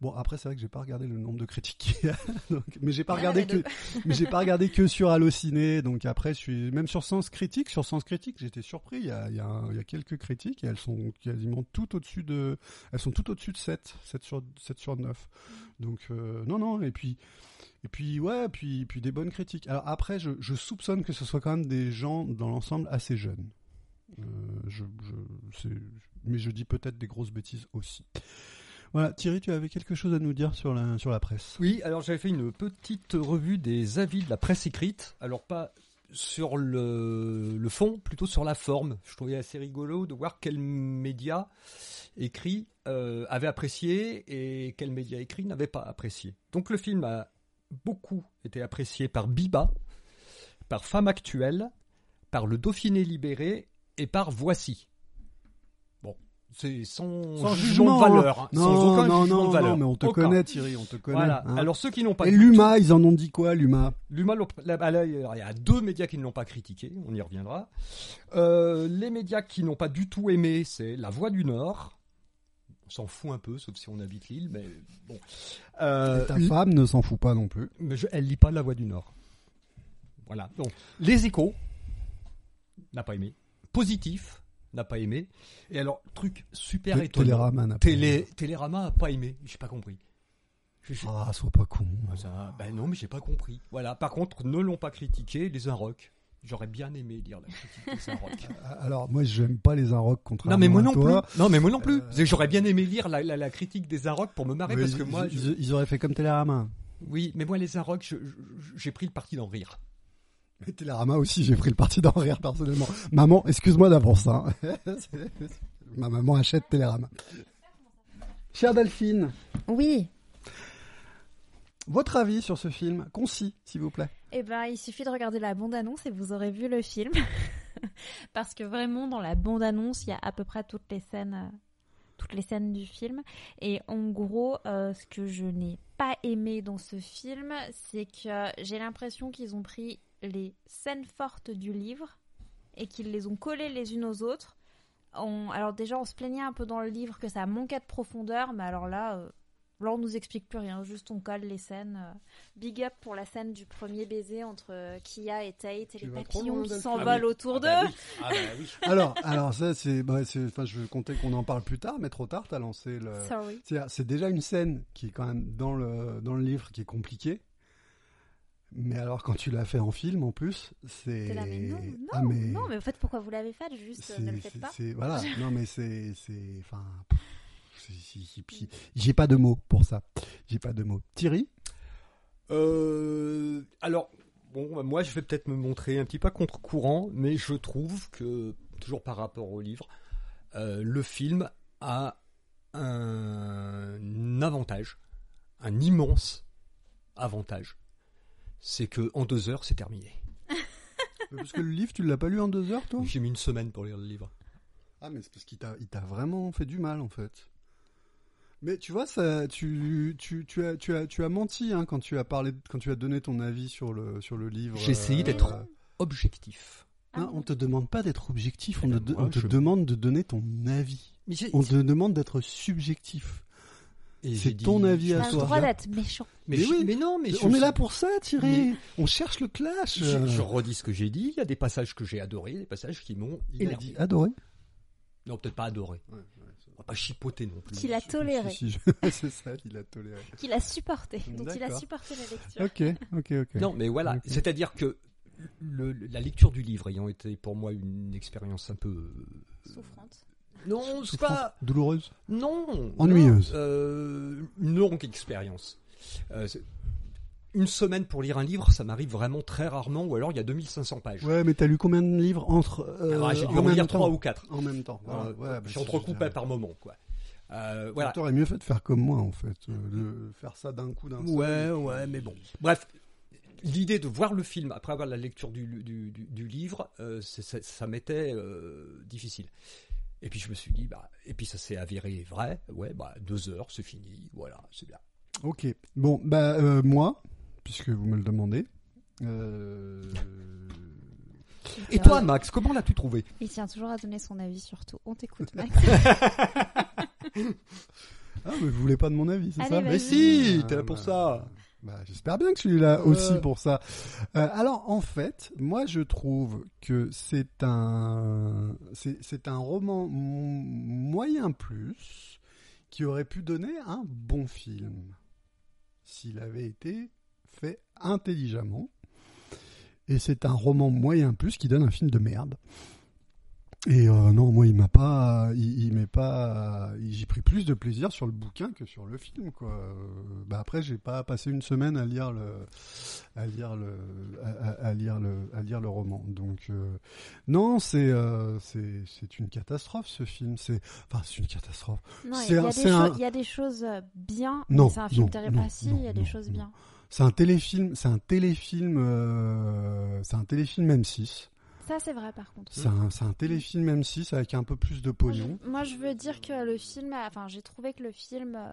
Bon, après, c'est vrai que j'ai pas regardé le nombre de critiques qu'il y a, [LAUGHS] donc- mais j'ai pas regardé que, [LAUGHS] mais j'ai pas regardé que sur Allociné, donc après, je suis même sur Sens Critique, sur Sens Critique, j'étais surpris. Il y a, il y, a un- il y a quelques critiques et elles sont quasiment tout au-dessus de, elles sont tout au-dessus de 7, 7 sur 7 sur 9. Donc euh, non, non, et puis et puis ouais, puis puis des bonnes critiques. Alors après, je, je soupçonne que ce soit quand même des gens dans l'ensemble assez jeunes. Euh, je, je, mais je dis peut-être des grosses bêtises aussi. Voilà, Thierry, tu avais quelque chose à nous dire sur la presse. Oui, alors j'avais fait une petite revue des avis de la presse écrite. Alors pas sur le, le fond, plutôt sur la forme. Je trouvais assez rigolo de voir quels médias écrits euh, avaient apprécié et quels médias écrits n'avaient pas apprécié. Donc le film a beaucoup été apprécié par Biba, par Femme Actuelle, par Le Dauphiné Libéré et par Voici. C'est sans, Sans jugement, de valeur. hein. Non, sans aucun non, jugement non, de valeur. non, mais on te Aucun. connaît, Thierry, on te connaît. Voilà. hein. Alors ceux qui n'ont pas et l'UMA, ils en ont dit quoi, l'UMA? L'UMA, il y a deux médias qui ne l'ont pas critiqué, on y reviendra. Euh, les médias qui n'ont pas du tout aimé, c'est La Voix du Nord. On s'en fout un peu, sauf si on habite l'île, mais bon. Euh, Ta femme ne s'en fout pas non plus. mais je, elle lit pas La Voix du Nord. Voilà. Donc, Les Échos n'a pas aimé. Positif n'a pas aimé. Et alors, truc super étonnant. Télérama n'a pas Télé, aimé. Télérama a pas aimé. J'ai pas compris. Je- je- Ah, sois pas con. ah, ça- ben non, mais j'ai pas compris. Voilà. Par contre, ne l'ont pas critiqué les Unrock. J'aurais bien aimé lire la critique des Unrock. [LAUGHS] Alors, moi, j'aime pas les Inrocks contrairement non, mais moi à non toi. plus. Non, mais moi non plus. Euh, J'aurais bien aimé lire la, la- la critique des Unrock pour me marrer parce que ils, moi, ils- je- ils auraient fait comme Télérama. oui, mais moi les je- j'ai pris le parti d'en rire. Mais Télérama aussi, j'ai pris le parti d'en rire personnellement. Maman, excuse-moi d'avance. Hein. [LAUGHS] Ma maman achète Télérama. Chère Delphine, Oui. votre avis sur ce film, concis, s'il vous plaît. Eh ben, il suffit de regarder la bande-annonce et vous aurez vu le film. [LAUGHS] Parce que vraiment, dans la bande-annonce, il y a à peu près toutes les scènes, euh, toutes les scènes du film. Et en gros, euh, ce que je n'ai pas aimé dans ce film, c'est que j'ai l'impression qu'ils ont pris les scènes fortes du livre et qu'ils les ont collées les unes aux autres. On- Alors déjà, on se plaignait un peu dans le livre que ça manquait de profondeur, mais alors là, euh, là on nous explique plus rien, juste on colle les scènes. euh, Big up pour la scène du premier baiser entre euh, Kia et Tate et Tu les papillons qui s'envolent autour Ah bah d'eux. oui. Ah bah oui. [LAUGHS] Alors, alors ça, c'est, bah, enfin, je comptais qu'on en parle plus tard, mais trop tard, t'as lancé le. Sorry. C'est, c'est déjà une scène qui est quand même dans le dans le livre qui est compliquée. Mais alors, quand tu l'as fait en film, en plus, c'est. Mais non, non, Ah, mais non, mais en fait, pourquoi vous l'avez fait Juste, euh, ne le faites pas. voilà. [LAUGHS] Non, mais c'est, c'est, enfin, j'ai pas de mots pour ça. J'ai pas de mots. Thierry, Euh, alors, bon, moi je vais peut-être me montrer un petit peu contre-courant, mais je trouve que, toujours par rapport au livre, euh, le film a un avantage, un immense avantage. C'est que en deux heures, c'est terminé. parce que le livre, tu l'as pas lu en deux heures, toi? J'ai mis une semaine pour lire le livre. Ah, mais c'est parce qu'il t'a, il t'a vraiment fait du mal, en fait. Mais tu vois, ça, tu, tu, tu as, tu as, tu as menti hein, quand tu as parlé, quand tu as donné ton avis sur le, sur le livre. J'ai essayé euh, d'être euh, Objectif. Ah bon on te demande pas d'être objectif, on, ben, te, moi, on te je- demande de donner ton avis. Mais On te demande d'être subjectif. Et c'est ton avis à T'as le toi. droit d'être méchant. Mais, Mais je- oui. mais non, mais je- on est là pour ça, Thierry. Mais- On cherche le clash. Je, je redis ce que j'ai dit. Il y a des passages que j'ai adorés, des passages qui m'ont Il a dit adoré. Non, peut-être pas adoré. On va pas chipoter non plus. Qu'il a toléré. Si, si, je- [LAUGHS] c'est ça, il a toléré. Qu'il a supporté. Dont il a supporté la lecture. Ok, ok, ok. Non, mais voilà. C'est-à-dire que le- la lecture du livre ayant été pour moi une expérience un peu. Souffrante. Non, c'est pas. douloureuse. Non. Ennuyeuse. non, euh, une longue expérience. Euh, une semaine pour lire un livre, ça m'arrive vraiment très rarement, ou alors il y a 2500 pages. Ouais, mais t'as lu combien de livres entre euh, Alors, j'ai dû en lire trois ou quatre. En même temps. Voilà. Ouais, bah, je par moment, quoi. Euh, voilà. T'aurais mieux fait de faire comme moi, en fait, euh, de faire ça d'un coup, d'un seul. Ouais, ouais, mais bon. Bref, l'idée de voir le film après avoir la lecture du, du, du- du livre, euh, ça m'était euh, difficile. Et puis je me suis dit, bah, et puis ça s'est avéré vrai, ouais, bah, deux heures, c'est fini, voilà, c'est bien. Ok. Bon, bah euh, moi, puisque vous me le demandez, euh, Et toi, Max, comment l'as-tu trouvé? Il tient toujours à donner son avis sur tout. On t'écoute, Max. [LAUGHS] Ah, mais vous voulez pas de mon avis, c'est ça? Mais si, Ah, t'es là pour bah. ça. Bah, j'espère bien que je suis là aussi pour ça. Euh, alors, en fait, moi, je trouve que c'est un, c'est, un roman moyen plus qui aurait pu donner un bon film s'il avait été fait intelligemment. Et c'est un roman moyen plus qui donne un film de merde. Et euh, non, moi, il m'a pas, il, il m'est pas, j'ai pris plus de plaisir sur le bouquin que sur le film, quoi. Euh, bah après, j'ai pas passé une semaine à lire le, à lire le, à, lire le, à lire le roman. Donc euh, non, c'est, euh, c'est, c'est une catastrophe ce film. C'est, enfin, c'est une catastrophe. Non, il y, un- y a des choses bien, Non, c'est un film terrible. Ah, si, il y a des non, choses non. bien. C'est un téléfilm, c'est un téléfilm, c'est un téléfilm M6. Ça, c'est vrai, par contre. C'est un, un téléfilm M6 avec un peu plus de pognon. moi, je veux dire que le film, enfin, j'ai trouvé que le film, euh,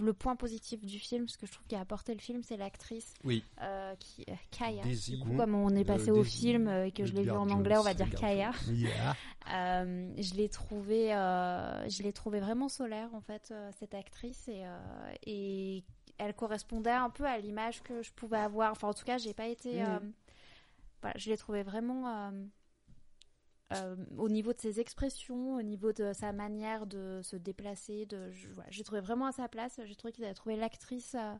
le point positif du film, ce que je trouve qui a apporté le film, c'est l'actrice Oui. euh, qui, euh, Kaya. Daisy. Du coup, comme on est passé Euh, au Daisy film euh, et que je l'ai vu en anglais, on va dire Kaya. Yeah. [LAUGHS] Euh, je l'ai trouvé, euh, je l'ai trouvé vraiment solaire en fait euh, cette actrice et, euh, et elle correspondait un peu à l'image que je pouvais avoir. Enfin, en tout cas, j'ai pas été. Voilà, je l'ai trouvé vraiment euh, euh, au niveau de ses expressions, au niveau de sa manière de se déplacer. De, voilà, j'ai trouvé vraiment à sa place. J'ai trouvé qu'ils avaient trouvé l'actrice, euh,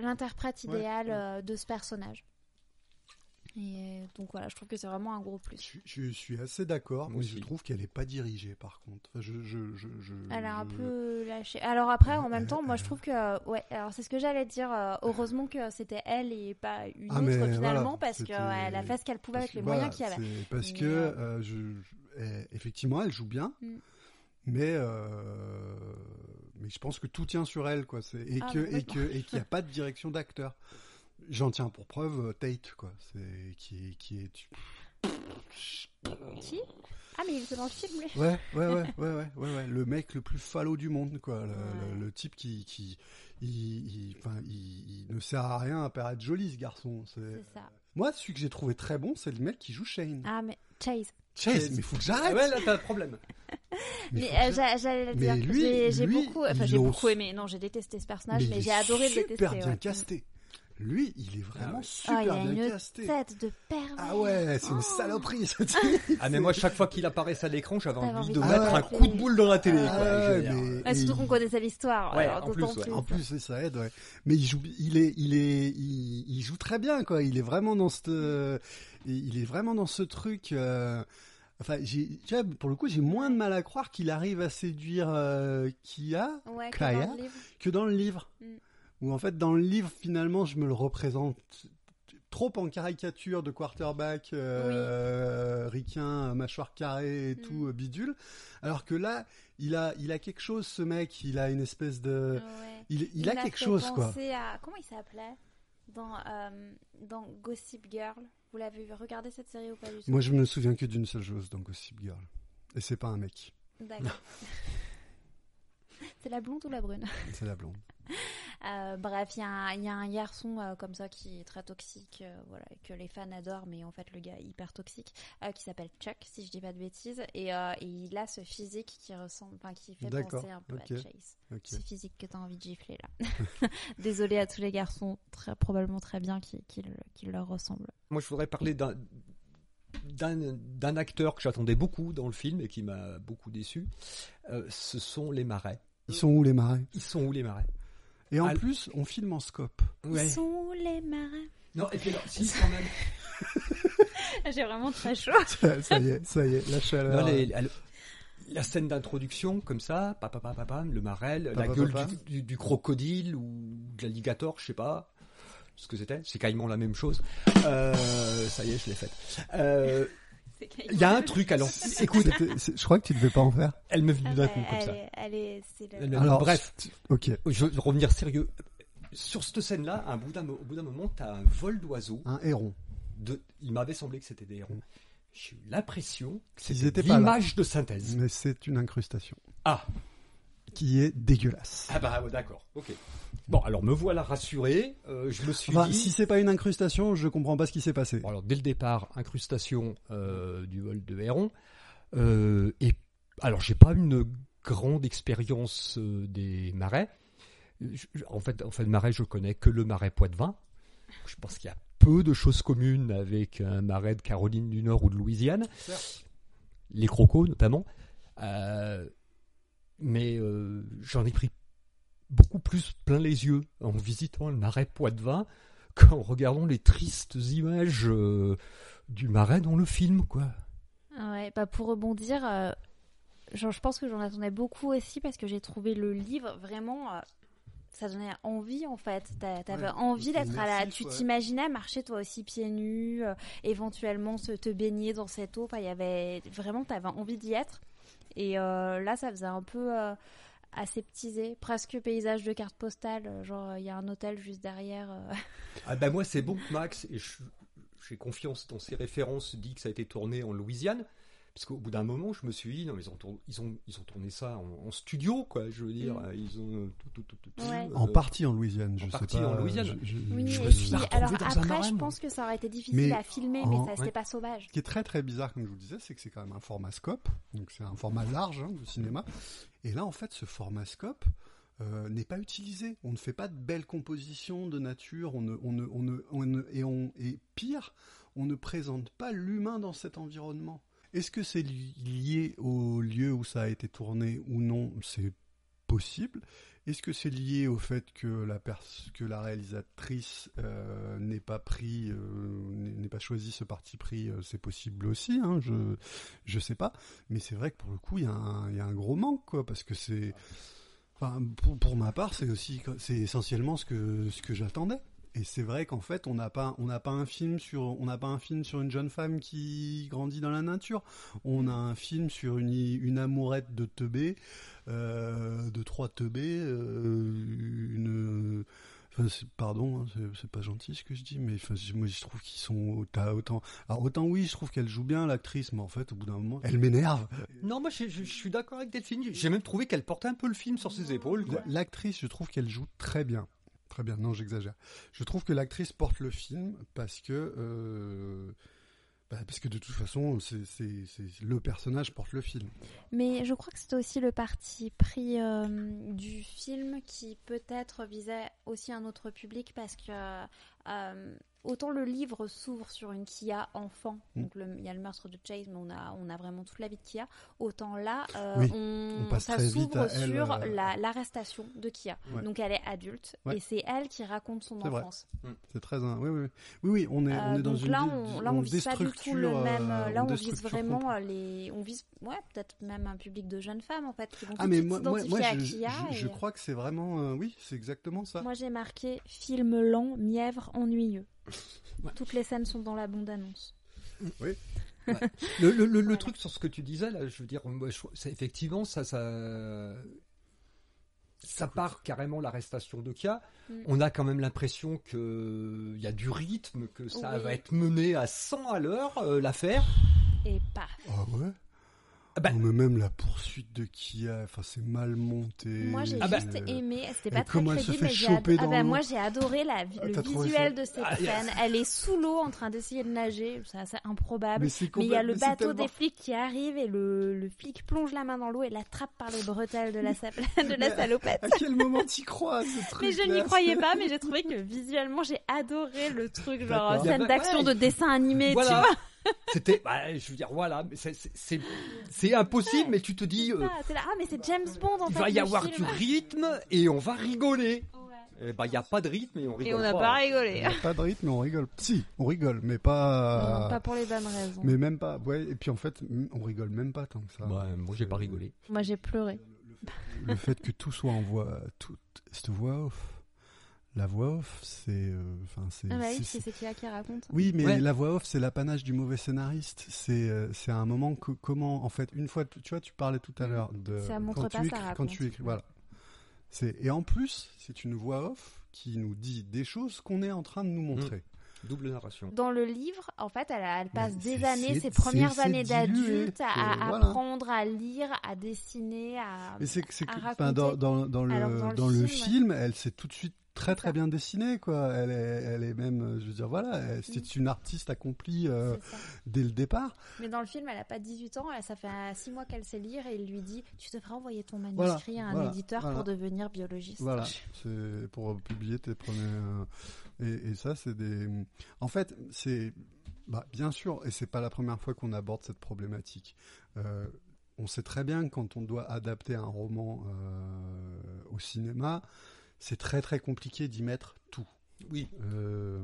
l'interprète Ouais, idéal ouais. euh, de ce personnage. Et euh, donc voilà, je trouve que c'est vraiment un gros plus. Je, je suis assez d'accord, mais je trouve qu'elle est pas dirigée par contre. Enfin, je, je, je, je- Elle a un peu lâché. Alors après, en Euh, même temps, moi je euh. trouve que, ouais, alors c'est ce que j'allais dire. euh, heureusement que c'était elle et pas une Ah, autre mais finalement, voilà, parce qu'elle a fait ce qu'elle pouvait avec les moyens qu'il y avait. Parce Mais, que euh, euh, je, je- eh, effectivement, elle joue bien, Mm. mais euh, mais je pense que tout tient sur elle, quoi. Et Ah, que et complètement. que et qu'il n'y a pas de direction d'acteur. J'en tiens pour preuve euh, Tate, quoi. C'est qui est qui est. Qui? Ah, mais il était dans le film, lui. Ouais, ouais, ouais, [LAUGHS] ouais, ouais, ouais, ouais. Le mec le plus falot du monde, quoi. Le, Ouais. le- le type qui, qui, il, il- enfin, il, il ne sert à rien à paraître joli, ce garçon. C'est- ça. Moi, celui que j'ai trouvé très bon, c'est le mec qui joue Shane. Ah, mais Chase. Chase, mais faut que j'arrête. Ouais, là, t'as un problème. [LAUGHS] Mais Mais euh, j'allais dire. J'ai beaucoup, enfin j'ai beaucoup aimé. Non, j'ai détesté ce personnage, mais, j'ai adoré le détester. Super bien ouais. casté. Lui, il est vraiment Ah ouais. super Ah, il a bien une casté. Tête de pervers. Ah ouais, c'est une Oh. saloperie ce [LAUGHS] type. Ah, mais moi, chaque fois qu'il apparaissait à l'écran, j'avais envie envie de de mettre un coup de boule dans la télé. Ah quoi. mais- surtout qu'on il- connaissait l'histoire. Ouais, en plus, d'autant ouais. En plus, c'est- ça aide, ouais. Mais il joue, il est, il est, il, il joue très bien, quoi. Il est vraiment dans cette, euh, il est vraiment dans ce truc. euh, Enfin, j'ai, tu vois, pour le coup, j'ai moins de mal à croire qu'il arrive à séduire euh, Kia Ouais, que Kaya dans le livre. que dans le livre. Mm. Où en fait, dans le livre, finalement, je me le représente trop en caricature de quarterback, euh, ricain, mâchoire carrée et Mm. tout, euh, bidule. Alors que là, il a, il a quelque chose, ce mec. Il a une espèce de, Ouais. il, il, a quelque chose, quoi. À... Comment il s'appelait? Dans, euh, dans Gossip Girl. Vous l'avez vu regarder cette série ou pas du tout? Moi, je me souviens que d'une seule chose dans Gossip Girl. Et c'est pas un mec, D'accord. [LAUGHS] [LAUGHS] C'est la blonde ou la brune [LAUGHS] c'est la blonde. Euh, Bref, il y, a un- il y a un garçon euh, comme ça qui est très toxique, euh, voilà, que les fans adorent, mais en fait le gars est hyper toxique, euh, qui s'appelle Chuck, si je dis pas de bêtises, et, euh, et il a ce physique qui ressemble, enfin qui fait penser un peu à Chase. Ok. Ce physique que t'as envie de gifler là. [LAUGHS] Désolé à tous les garçons, très probablement très bien, qui, qui, le- qui leur ressemblent. Moi, je voudrais parler d'un d'un d'un acteur que j'attendais beaucoup dans le film et qui m'a beaucoup déçu. Euh, ce sont les marais. Ils sont où les marais? Ils sont où les marais? Et en Al- plus, on filme en scope. Ouais. Ils sont où les marins Non, et puis alors, si, quand même. [LAUGHS] J'ai vraiment très chaud. [LAUGHS] ça ça y est, ça y est, la chaleur. Non, les- elle- la scène d'introduction, comme ça, papa, papa, papa, le marais, la Papa, gueule papa. Du, du- du crocodile ou de l'alligator, je sais pas ce que c'était. C'est quasiment la même chose. Euh, ça y est, je l'ai faite. Euh, Il y a un truc, alors, [LAUGHS] écoute, je crois que tu devais pas en faire. elle me vient d'un coup comme elle ça. est- elle est- c'est le- Elle me- Alors, bref, Ok. je veux revenir sérieux. Sur cette scène-là, au bout d'un moment, t'as un vol d'oiseaux. Un héron. De... Il m'avait semblé que c'était des hérons. J'ai eu l'impression que Ils c'était l'image de synthèse. Mais c'est une incrustation. Ah, qui est dégueulasse. Ah bah ouais, d'accord, ok. Bon, alors me voilà rassuré. euh, je me suis Enfin, dit. si c'est pas une incrustation, je comprends pas ce qui s'est passé. Bon, alors dès le départ, incrustation euh, du vol de héron. Euh, et alors j'ai pas une grande expérience euh, des marais. Je- en fait, en fait, le marais, je connais que le marais Poitevin. Je pense qu'il y a peu de choses communes avec un marais de Caroline du Nord ou de Louisiane. Les crocos notamment. Euh, mais euh, j'en ai pris beaucoup plus plein les yeux en visitant le marais Poitevin qu'en regardant les tristes images euh, du marais dans le film, quoi. Ouais, bah pour rebondir, euh, genre, je pense que j'en attendais beaucoup aussi parce que j'ai trouvé le livre vraiment. euh, ça donnait envie en fait. T'a- T'avais Ouais, envie d'être à la. Tu ouais. t'imaginais marcher toi aussi pieds nus, euh, éventuellement se, te baigner dans cette eau. Enfin, il y avait vraiment, t'avais envie d'y être. Et euh, là, ça faisait un peu euh, aseptisé, presque paysage de carte postale. euh, Genre, il y a un hôtel juste derrière. euh. [LAUGHS] Ah ben moi c'est bon Max, et j'ai confiance dans ses références, dit que ça a été tourné en Louisiane. Parce qu'au bout d'un moment, je me suis dit, non, mais ils ont, tourné, ils ont, ils ont tourné ça en, en studio, quoi. Je veux dire, Mm. ils ont euh, tout, tout, tout, tout, tout, Ouais. euh, En partie en Louisiane, je sais partie pas. en Louisiane. je- je- Oui, je- me suis alors dans après, je pense que ça aurait été difficile Mais à filmer, en- mais ça, c'était ouais. pas sauvage. Ce qui est très très bizarre, comme je vous le disais, c'est que c'est quand même un format scope, donc c'est un format large hein, de cinéma. Et là, en fait, ce format scope euh, n'est pas utilisé. On ne fait pas de belles compositions de nature, on ne, on ne, on ne, on ne- et, on, et pire, on ne présente pas l'humain dans cet environnement. Est-ce que c'est li- lié au lieu où ça a été tourné ou non? C'est possible. Est-ce que c'est lié au fait que la, que la réalisatrice euh, n'ait pas pris, euh, pas choisi ce parti pris euh, C'est possible aussi, hein, je je sais pas. Mais c'est vrai que pour le coup, il y, y a un gros manque, quoi, parce que c'est, enfin, pour, pour ma part, c'est aussi, c'est essentiellement ce que ce que j'attendais. Et c'est vrai qu'en fait, on n'a pas, on n'a pas un film sur, on n'a pas un film sur une jeune femme qui grandit dans la nature. On a un film sur une, une amourette de teubé, euh, de trois teubés, euh, une, enfin, pardon, hein, c'est- pas gentil ce que je dis, mais enfin, moi je trouve qu'ils sont autant, alors autant oui, je trouve qu'elle joue bien l'actrice, mais en fait, au bout d'un moment, elle m'énerve. Non, moi je, je- je suis d'accord avec Delphine. J'ai même trouvé qu'elle portait un peu le film sur ses épaules. L'actrice, je trouve qu'elle joue très bien. Très bien, non, j'exagère. Je trouve que l'actrice porte le film parce que. euh, bah, parce que de toute façon, c'est le personnage porte le film. Mais je crois que c'était aussi le parti pris euh, du film qui peut-être visait aussi un autre public parce que euh, autant le livre s'ouvre sur une Kia enfant, Mm. donc il y a le meurtre de Chase, mais on a, on a vraiment toute la vie de Kia, autant là, euh, Oui, on, on passe ça s'ouvre sur euh, la- l'arrestation de Kia. Ouais. Donc elle est adulte Ouais. et c'est elle qui raconte son enfance. C'est très. un- Oui, oui, oui. Oui, oui, on est, on Euh, est dans donc une. là, on, là, on, vise pas du tout le même. euh, là, on vise vraiment euh, les. On vise, ouais, peut-être même un public de jeunes femmes en fait qui vont Ah, mais moi, moi, à je, Kia. je- crois que c'est vraiment. euh, oui, c'est exactement ça. Moi, j'ai marqué film lent, mièvre, ennuyeux. Ouais. Toutes les scènes sont dans la bande-annonce. [LAUGHS] Le, le, le- le Voilà. truc sur ce que tu disais là, je veux dire, moi, je effectivement ça, ça, ça part carrément l'arrestation de Kia. Mm. On a quand même l'impression que il y a du rythme, que ça Oui. va être mené à 100 à l'heure euh, l'affaire. Et paf. Ah ouais? Ah bah, Non, mais même la poursuite de Kia, enfin, c'est mal monté. Moi, j'ai Ah bah- juste aimé. C'était pas très comment elle se crédible, fait mais j'ai choper ado- ah dans bah, moi, j'ai adoré la, Ah, le visuel de cette Ah, yes. scène. Elle est sous l'eau en train d'essayer de nager. C'est assez improbable. Mais, il y a le bateau tellement- des flics qui arrive et le, le flic plonge la main dans l'eau et l'attrape par les bretelles de la, sa- [LAUGHS] de la Mais- salopette. À quel moment t'y crois, ce truc [LAUGHS] Mais je n'y croyais pas, mais j'ai trouvé que visuellement j'ai adoré le truc, genre scène d'action ouais. de dessin animé, voilà. tu vois. C'était, bah, je veux dire, voilà, mais c'est- c'est- c'est c'est impossible, mais tu te dis, euh, Ah, là, ah mais c'est James Bond en il fait. va y avoir film. du rythme et on va rigoler. Ouais. Ben, il n'y a pas de rythme et on rigole Et on n'a pas Il rigolé. n'y a pas de rythme, on rigole. Si, on rigole, mais Non, pas. pas pour les bonnes raisons. Mais même pas. Ouais, et puis en fait, on rigole même pas tant que ça. Moi, j'ai pas rigolé. Moi j'ai pleuré. Le fait que tout soit en voix. Toute cette voix off. La voix off, c'est. euh, Enfin, c'est. Ah bah oui, c'est- qui raconte. Oui, mais Ouais. la voix off, c'est l'apanage du mauvais scénariste. C'est euh, c'est un moment que comment en fait une fois tu vois tu parlais tout à l'heure de Ça montre quand pas, tu ça écris, quand raconte. tu écris voilà. C'est et en plus c'est une voix off qui nous dit des choses qu'on est en train de nous montrer. Double narration. Dans le livre, en fait, elle, elle passe Mais des années, ses premières années d'adulte, à, c'est- à voilà. apprendre à lire, à dessiner, à. Mais c'est c'est à que, raconter. enfin, dans, dans, dans le, dans le le, film- film, elle s'est tout de suite très très bien dessinée quoi. Elle est, elle est même, euh, je veux dire voilà, c'est une artiste accomplie euh, dès le départ. Mais dans le film, elle a pas 18 ans, ça fait 6 mois qu'elle sait lire et il lui dit Tu devrais envoyer ton Voilà, manuscrit à un voilà, éditeur voilà. pour devenir biologiste. Voilà, [LAUGHS] c'est pour publier tes premiers. euh, et, et ça, c'est des. En fait, c'est. Bah, bien sûr, et c'est pas la première fois qu'on aborde cette problématique. Euh, on sait très bien que quand on doit adapter un roman euh, au cinéma, c'est très très compliqué d'y mettre tout. Oui. Euh,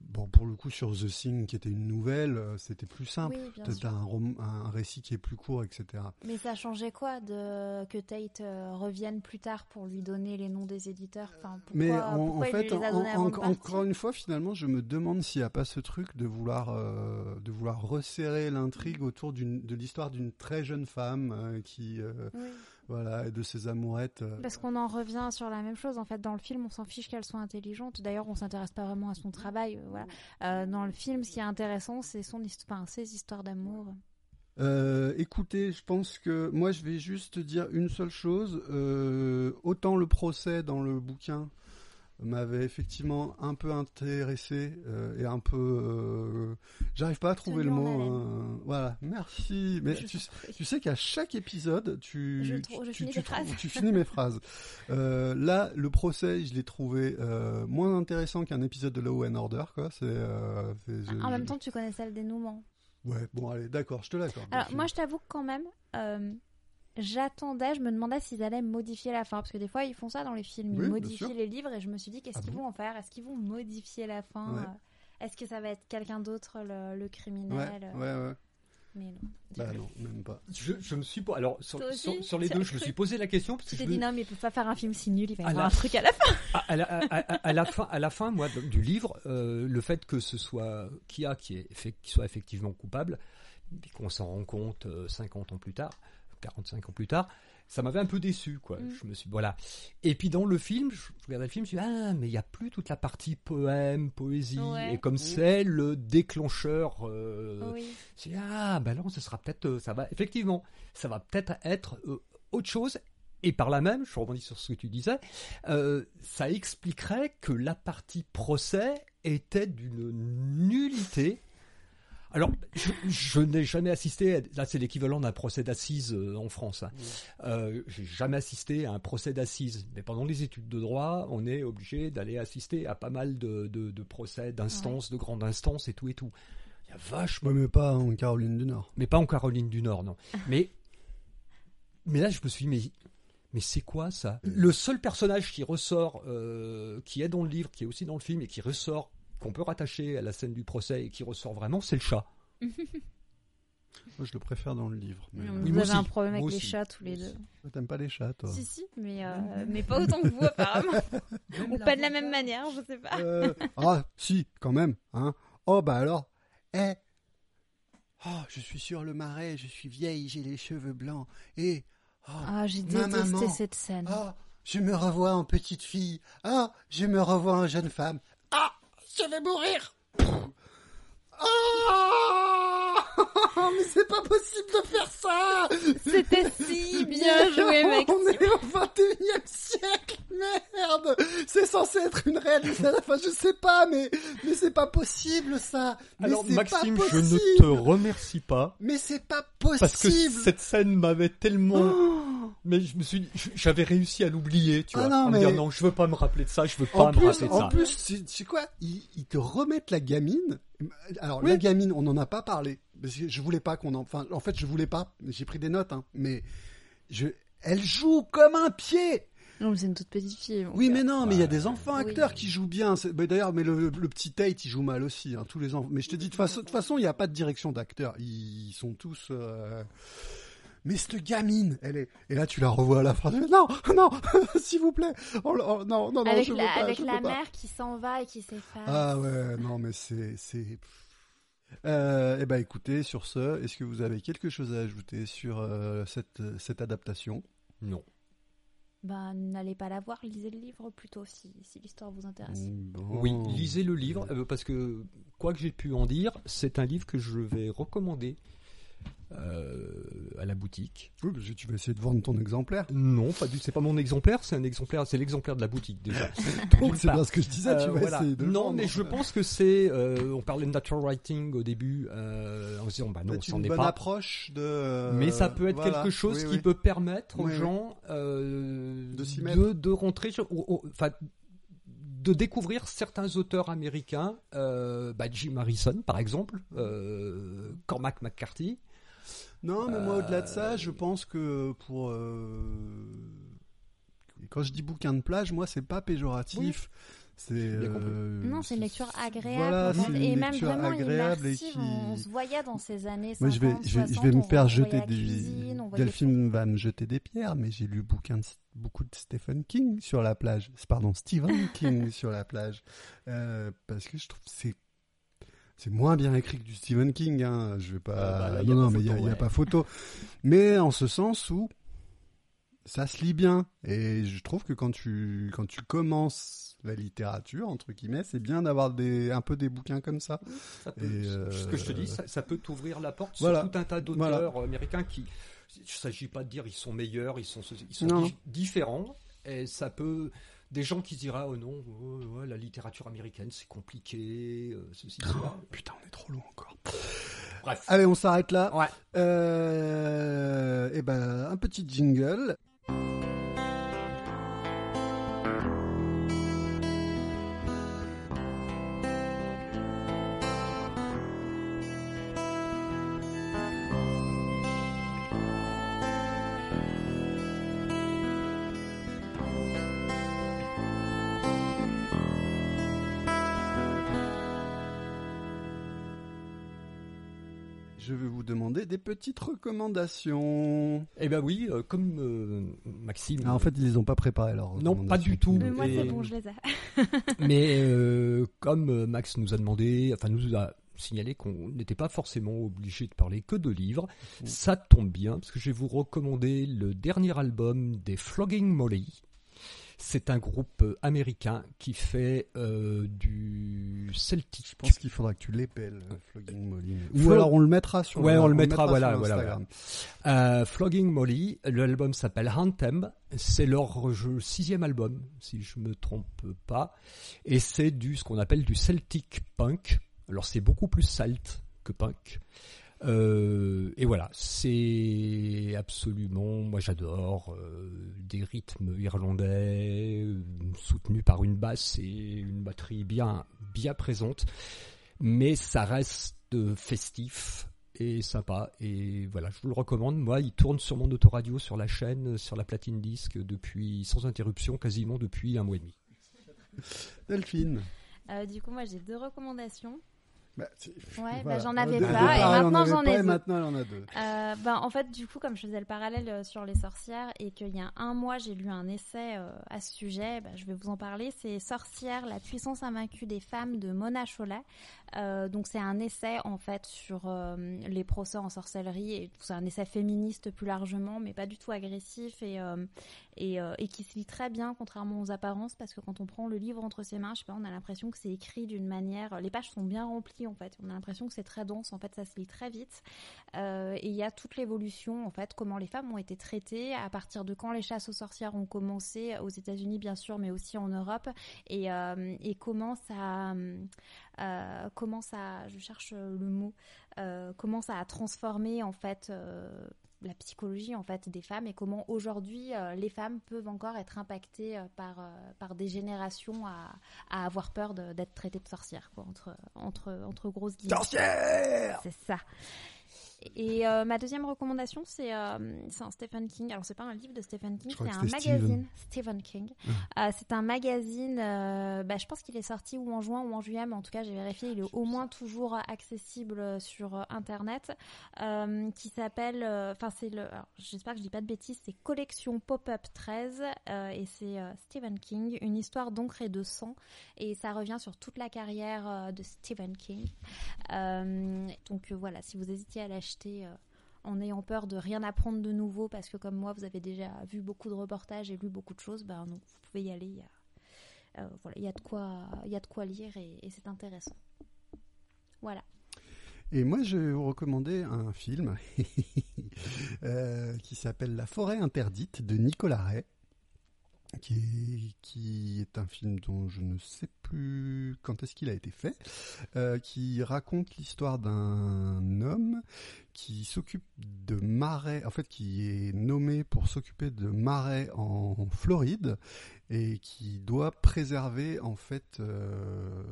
bon, pour le coup, sur The Thing, qui était une nouvelle, euh, c'était plus simple. Oui, bien T'as sûr. t'as un, rom- un récit qui est plus court, etc. Mais ça changeait quoi de que Tate euh, revienne plus tard pour lui donner les noms des éditeurs? Enfin, pourquoi, Mais en, en pourquoi il fait, lui les a en- en- encore une fois, finalement, je me demande s'il n'y a pas ce truc de vouloir, euh, de vouloir resserrer l'intrigue autour d'une, de l'histoire d'une très jeune femme euh, qui, euh, Oui. Voilà, et de ses amourettes. euh. Parce qu'on en revient sur la même chose. En fait, dans le film, on s'en fiche qu'elle soit intelligente. D'ailleurs, on s'intéresse pas vraiment à son travail. euh, voilà. Euh, dans le film, ce qui est intéressant, c'est son histoire, enfin, ses histoires d'amour. Euh, écoutez, je pense que moi, je vais juste dire une seule chose. Euh, autant le procès dans le bouquin m'avait effectivement un peu intéressé euh, et un peu. euh, J'arrive pas à trouver le Tenu mot. hein. Voilà, merci. Mais tu, sais qu'à chaque épisode, tu, Je trou- je tu, finis tu tu mes phrases. [LAUGHS] Euh, là, le procès, je l'ai trouvé moins intéressant qu'un épisode de Law and Order, quoi. C'est. je- En même temps, tu connaissais le dénouement. Ouais, bon, allez, d'accord, je te l'accorde. Alors, moi, je t'avoue quand même, j'attendais, je me demandais s'ils allaient modifier la fin. Parce que des fois, ils font ça dans les films. Ils Oui, modifient les livres et je me suis dit, qu'est-ce Ah qu'ils bon vont en faire? Est-ce qu'ils vont modifier la fin? Ouais. Est-ce que ça va être quelqu'un d'autre, le, criminel? Ouais, ouais. Mais non. Bah non, même pas. Je, je me suis pas. Alors, sur, Toi aussi? sur, sur les deux, je me suis posé la question. Parce Tu que t'es je dit me- non, mais il peut pas faire un film si nul, il va y avoir la- un truc à la fin. [LAUGHS] à, à la, à- à- à la fin, à la fin, moi, du livre, euh, le fait que ce soit Kia qui, est, qui soit effectivement coupable, et qu'on s'en rend compte euh, 50 ans plus tard, 45 ans plus tard, ça m'avait un peu déçu, quoi. Mm. Je me suis voilà. Et puis dans le film, je je regardais le film, je me suis dit, ah, mais il y a plus toute la partie poème, poésie, Ouais. et comme c'est le déclencheur. euh, Oui. c'est ah ben non, ce sera peut-être euh, ça va effectivement, ça va peut-être être euh, autre chose. Et par là même, je rebondis sur ce que tu disais, euh, ça expliquerait que la partie procès était d'une nullité. Alors, je, je n'ai jamais assisté, à- là c'est l'équivalent d'un procès d'assises euh, en France. Hein. Euh, J'ai jamais assisté à un procès d'assises, mais pendant les études de droit, on est obligé d'aller assister à pas mal de, de, de procès, d'instances, de grandes instances et tout et tout. Il y a vachement Ouais, mais pas en Caroline du Nord. mais pas en Caroline du Nord, non. [LAUGHS] Mais, mais là, je me suis dit, mais, mais c'est quoi ça? Le seul personnage qui ressort, euh, qui est dans le livre, qui est aussi dans le film et qui ressort, qu'on peut rattacher à la scène du procès et qui ressort vraiment, c'est le chat. [LAUGHS] Moi, je le préfère dans le livre. Mais... Vous Oui, moi avez un problème avec Moi les aussi. chats tous les deux. T'aimes pas les chats, toi? Si, si, mais, euh, [LAUGHS] mais pas autant que vous apparemment. [LAUGHS] Ou pas de la même manière, je sais pas. Euh, Ah, si, quand même. Hein. Oh, bah alors. Eh. Oh, je suis sur le marais, je suis vieille, j'ai les cheveux blancs. Et. Oh, Ah, j'ai Ma détesté maman. cette scène. ah, je me revois en petite fille. Ah, je me revois en jeune femme. Ah, je vais mourir. Ah [LAUGHS] Mais c'est pas possible de faire ça C'était si bien [LAUGHS] joué, mec. On est au 21 e siècle, merde C'est censé être une réalité à la fin, je sais pas, mais, mais c'est pas possible ça mais Alors, c'est Maxime, pas je ne te remercie pas. Mais c'est pas possible Parce que cette scène m'avait tellement. Oh Mais je me suis dit, j'avais réussi à l'oublier, tu Ah vois. non, en me mais- disant, non, je veux pas me rappeler de ça, je veux pas En me plus, rappeler de en ça. plus, tu tu sais quoi ils, ils te remettent la gamine. Alors Oui. la gamine, on n'en a pas parlé. Parce que je voulais pas qu'on en. Enfin, en fait, je voulais pas. J'ai pris des notes, hein, mais je. Elle joue comme un pied. Non, mais c'est une toute petite fille. mon Oui, mais non, mais il y a des enfants Oui. acteurs qui jouent bien. D'ailleurs, mais le, le petit Tate, il joue mal aussi. hein, tous les enfants. Mais je te dis de toute façon, de toute façon, il n'y a pas de direction d'acteurs. Ils sont tous. euh, Mais cette gamine, elle est. Et là, tu la revois à la fin. Non, non, [LAUGHS] s'il vous plaît. Oh, oh, non, non, non, Avec je la, pas, avec je la mère qui s'en va et qui s'efface. Ah ouais, non, mais c'est. c'est... Euh, eh ben écoutez, sur ce, est-ce que vous avez quelque chose à ajouter sur euh, cette, cette adaptation? Non. Ben, n'allez pas la voir, lisez le livre plutôt si, si l'histoire vous intéresse. Bon. Oui, lisez le livre, euh, parce que, quoi que j'ai pu en dire, c'est un livre que je vais recommander euh, à la boutique. Oui, parce que tu vas essayer de vendre ton exemplaire. Non, pas du c'est pas mon exemplaire, c'est un exemplaire, c'est l'exemplaire de la boutique déjà. Donc [LAUGHS] c'est bien ce que je disais, tu Euh, vas voilà. essayer de Non, vendre. mais je pense que c'est. euh, on parlait de natural writing au début, euh, en se disant bah non, C'est une est bonne pas. approche de. Mais ça peut être voilà. quelque chose Oui, qui oui. peut permettre aux Oui, gens euh, De s'y de, mettre. de rentrer, sur- ou- ou- enfin, de découvrir certains auteurs américains, euh, bah, Jim Harrison par exemple, euh, Cormac McCarthy. Non, mais moi, au-delà de ça, Euh, je pense que pour. euh, Quand je dis bouquin de plage, moi, c'est pas péjoratif. C'est. Euh, Non, c'est une lecture agréable. Voilà, en fait, c'est une et même lecture vraiment agréable et immersive. qui- On se voyait dans ces années 50, Moi, je vais, je vais, je 60, vais me faire jeter des. cuisine, Delphine va me jeter des pierres, mais j'ai lu bouquin de- beaucoup de Stephen King sur la plage. Pardon, Stephen [LAUGHS] King sur la plage. Euh, parce que je trouve que c'est. C'est moins bien écrit que du Stephen King. Hein. Je vais pas. Euh, bah là, non, non, mais il n'y a, pas photo. mais en ce sens où ça se lit bien. Et je trouve que quand tu, quand tu commences la littérature, entre guillemets, c'est bien d'avoir des, un peu des bouquins comme ça. Ça peut, Et, Ce que je te euh, dis, ça, ça peut t'ouvrir la porte Voilà. sur tout un tas Voilà. d'auteurs américains qui. Il ne s'agit pas de dire ils sont meilleurs, ils sont, ils sont di- différents. Et ça peut. Des gens qui se diraient oh non, ouais, ouais, la littérature américaine c'est compliqué, euh, ceci, cela. Putain, on est trop loin encore. Bref. Allez, on s'arrête là. Ouais. Euh, et ben, un petit jingle. Je vais vous demander des petites recommandations. Eh ben oui, euh, comme euh, Maxime. Ah, en fait, ils les ont pas préparés alors. Non, pas du tout. Mais moi, Et- c'est bon, je les ai. [LAUGHS] Mais euh, comme Max nous a demandé, enfin nous a signalé qu'on n'était pas forcément obligé de parler que de livres, ça tombe bien parce que je vais vous recommander le dernier album des Flogging Molly. C'est un groupe euh, américain qui fait euh, du Celtic. Je pense qu'il faudra que tu l'épelles, euh, Flogging Molly? Ou Flo- alors on le mettra sur. Ouais, on le mettra, voilà, voilà, Instagram. Euh, Flogging Molly, l'album s'appelle Anthem, c'est leur jeu- sixième album, si je me trompe pas, et c'est du ce qu'on appelle du Celtic punk. Alors c'est beaucoup plus salt que punk. Euh, et voilà, c'est absolument, moi j'adore euh, des rythmes irlandais euh, soutenus par une basse et une batterie bien bien présente, mais ça reste festif et sympa. Et voilà, je vous le recommande. Moi, il tourne sur mon autoradio, sur la chaîne, sur la platine disque depuis sans interruption, quasiment depuis un mois et demi. Delphine. Euh, du coup, moi, j'ai deux recommandations. Bah, Ouais, voilà. bah, j'en avais départ, pas, et maintenant, j'en ai maintenant, elle en a deux. Euh, ben, en fait, du coup, comme je faisais le parallèle euh, sur les sorcières et qu'il y a un mois, j'ai lu un essai euh, à ce sujet, ben, je vais vous en parler. C'est Sorcières, la puissance invaincue des femmes de Mona Chollet. Euh, donc, c'est un essai, en fait, sur euh, les procès en sorcellerie. Et c'est un essai féministe plus largement, mais pas du tout agressif et, euh, et, qui se lit très bien, contrairement aux apparences, parce que quand on prend le livre entre ses mains, je sais pas, on a l'impression que c'est écrit d'une manière. Les pages sont bien remplies, en fait. On a l'impression que c'est très dense. En fait, ça se lit très vite. Et il y a toute l'évolution, en fait, comment les femmes ont été traitées, à partir de quand les chasses aux sorcières ont commencé, aux États-Unis bien sûr, mais aussi en Europe, et, et comment ça, euh, comment ça, je cherche le mot, euh, comment ça a transformé en fait. euh, la psychologie en fait des femmes et comment aujourd'hui euh, les femmes peuvent encore être impactées euh, par euh, par des générations à, à avoir peur d'être traitées de sorcières quoi entre entre entre grosses guillemets Sorcière c'est ça. Et euh, ma deuxième recommandation, c'est euh, c'est un Stephen King. Alors, c'est pas un livre de Stephen King, Je crois c'est un magazine. Stephen King. Euh, c'est un magazine, euh, bah, je pense qu'il est sorti ou en juin ou en juillet, mais en tout cas, j'ai vérifié, il est au moins toujours accessible sur euh, Internet, euh, qui s'appelle, euh, enfin, c'est le, j'espère que je dis pas de bêtises, c'est Collection Pop-Up 13, euh, et c'est euh, Stephen King, une histoire d'encre et de sang, et ça revient sur toute la carrière euh, de Stephen King. Euh, donc euh, voilà, si vous hésitiez à l'acheter euh, en ayant peur de rien apprendre de nouveau, parce que comme moi, vous avez déjà vu beaucoup de reportages et lu beaucoup de choses, ben vous pouvez y aller. Il y a, euh, voilà, il y a de quoi, lire et, et c'est intéressant. Voilà. Et moi, je vais vous recommander un film [LAUGHS] euh, qui s'appelle La forêt interdite de Nicolas Ray qui est, un film dont je ne sais plus quand est-ce qu'il a été fait, euh, qui raconte l'histoire d'un homme qui s'occupe de marais, en fait qui est nommé pour s'occuper de marais en Floride et qui doit préserver en fait euh,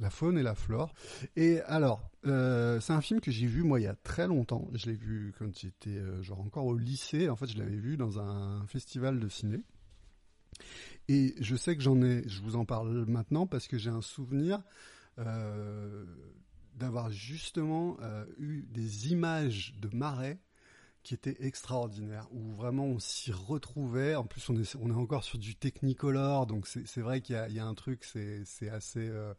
la faune et la flore. Et alors, euh, c'est un film que j'ai vu moi il y a très longtemps. Je l'ai vu quand j'étais euh, genre encore au lycée. En fait, je l'avais vu dans un festival de ciné. Et je sais que j'en ai, je vous en parle maintenant parce que j'ai un souvenir d'avoir justement eu des images de marais qui étaient extraordinaires, où vraiment on s'y retrouvait. En plus, on est, on est encore sur du Technicolor, donc c'est vrai qu'il y, y, a un truc, c'est assez, euh,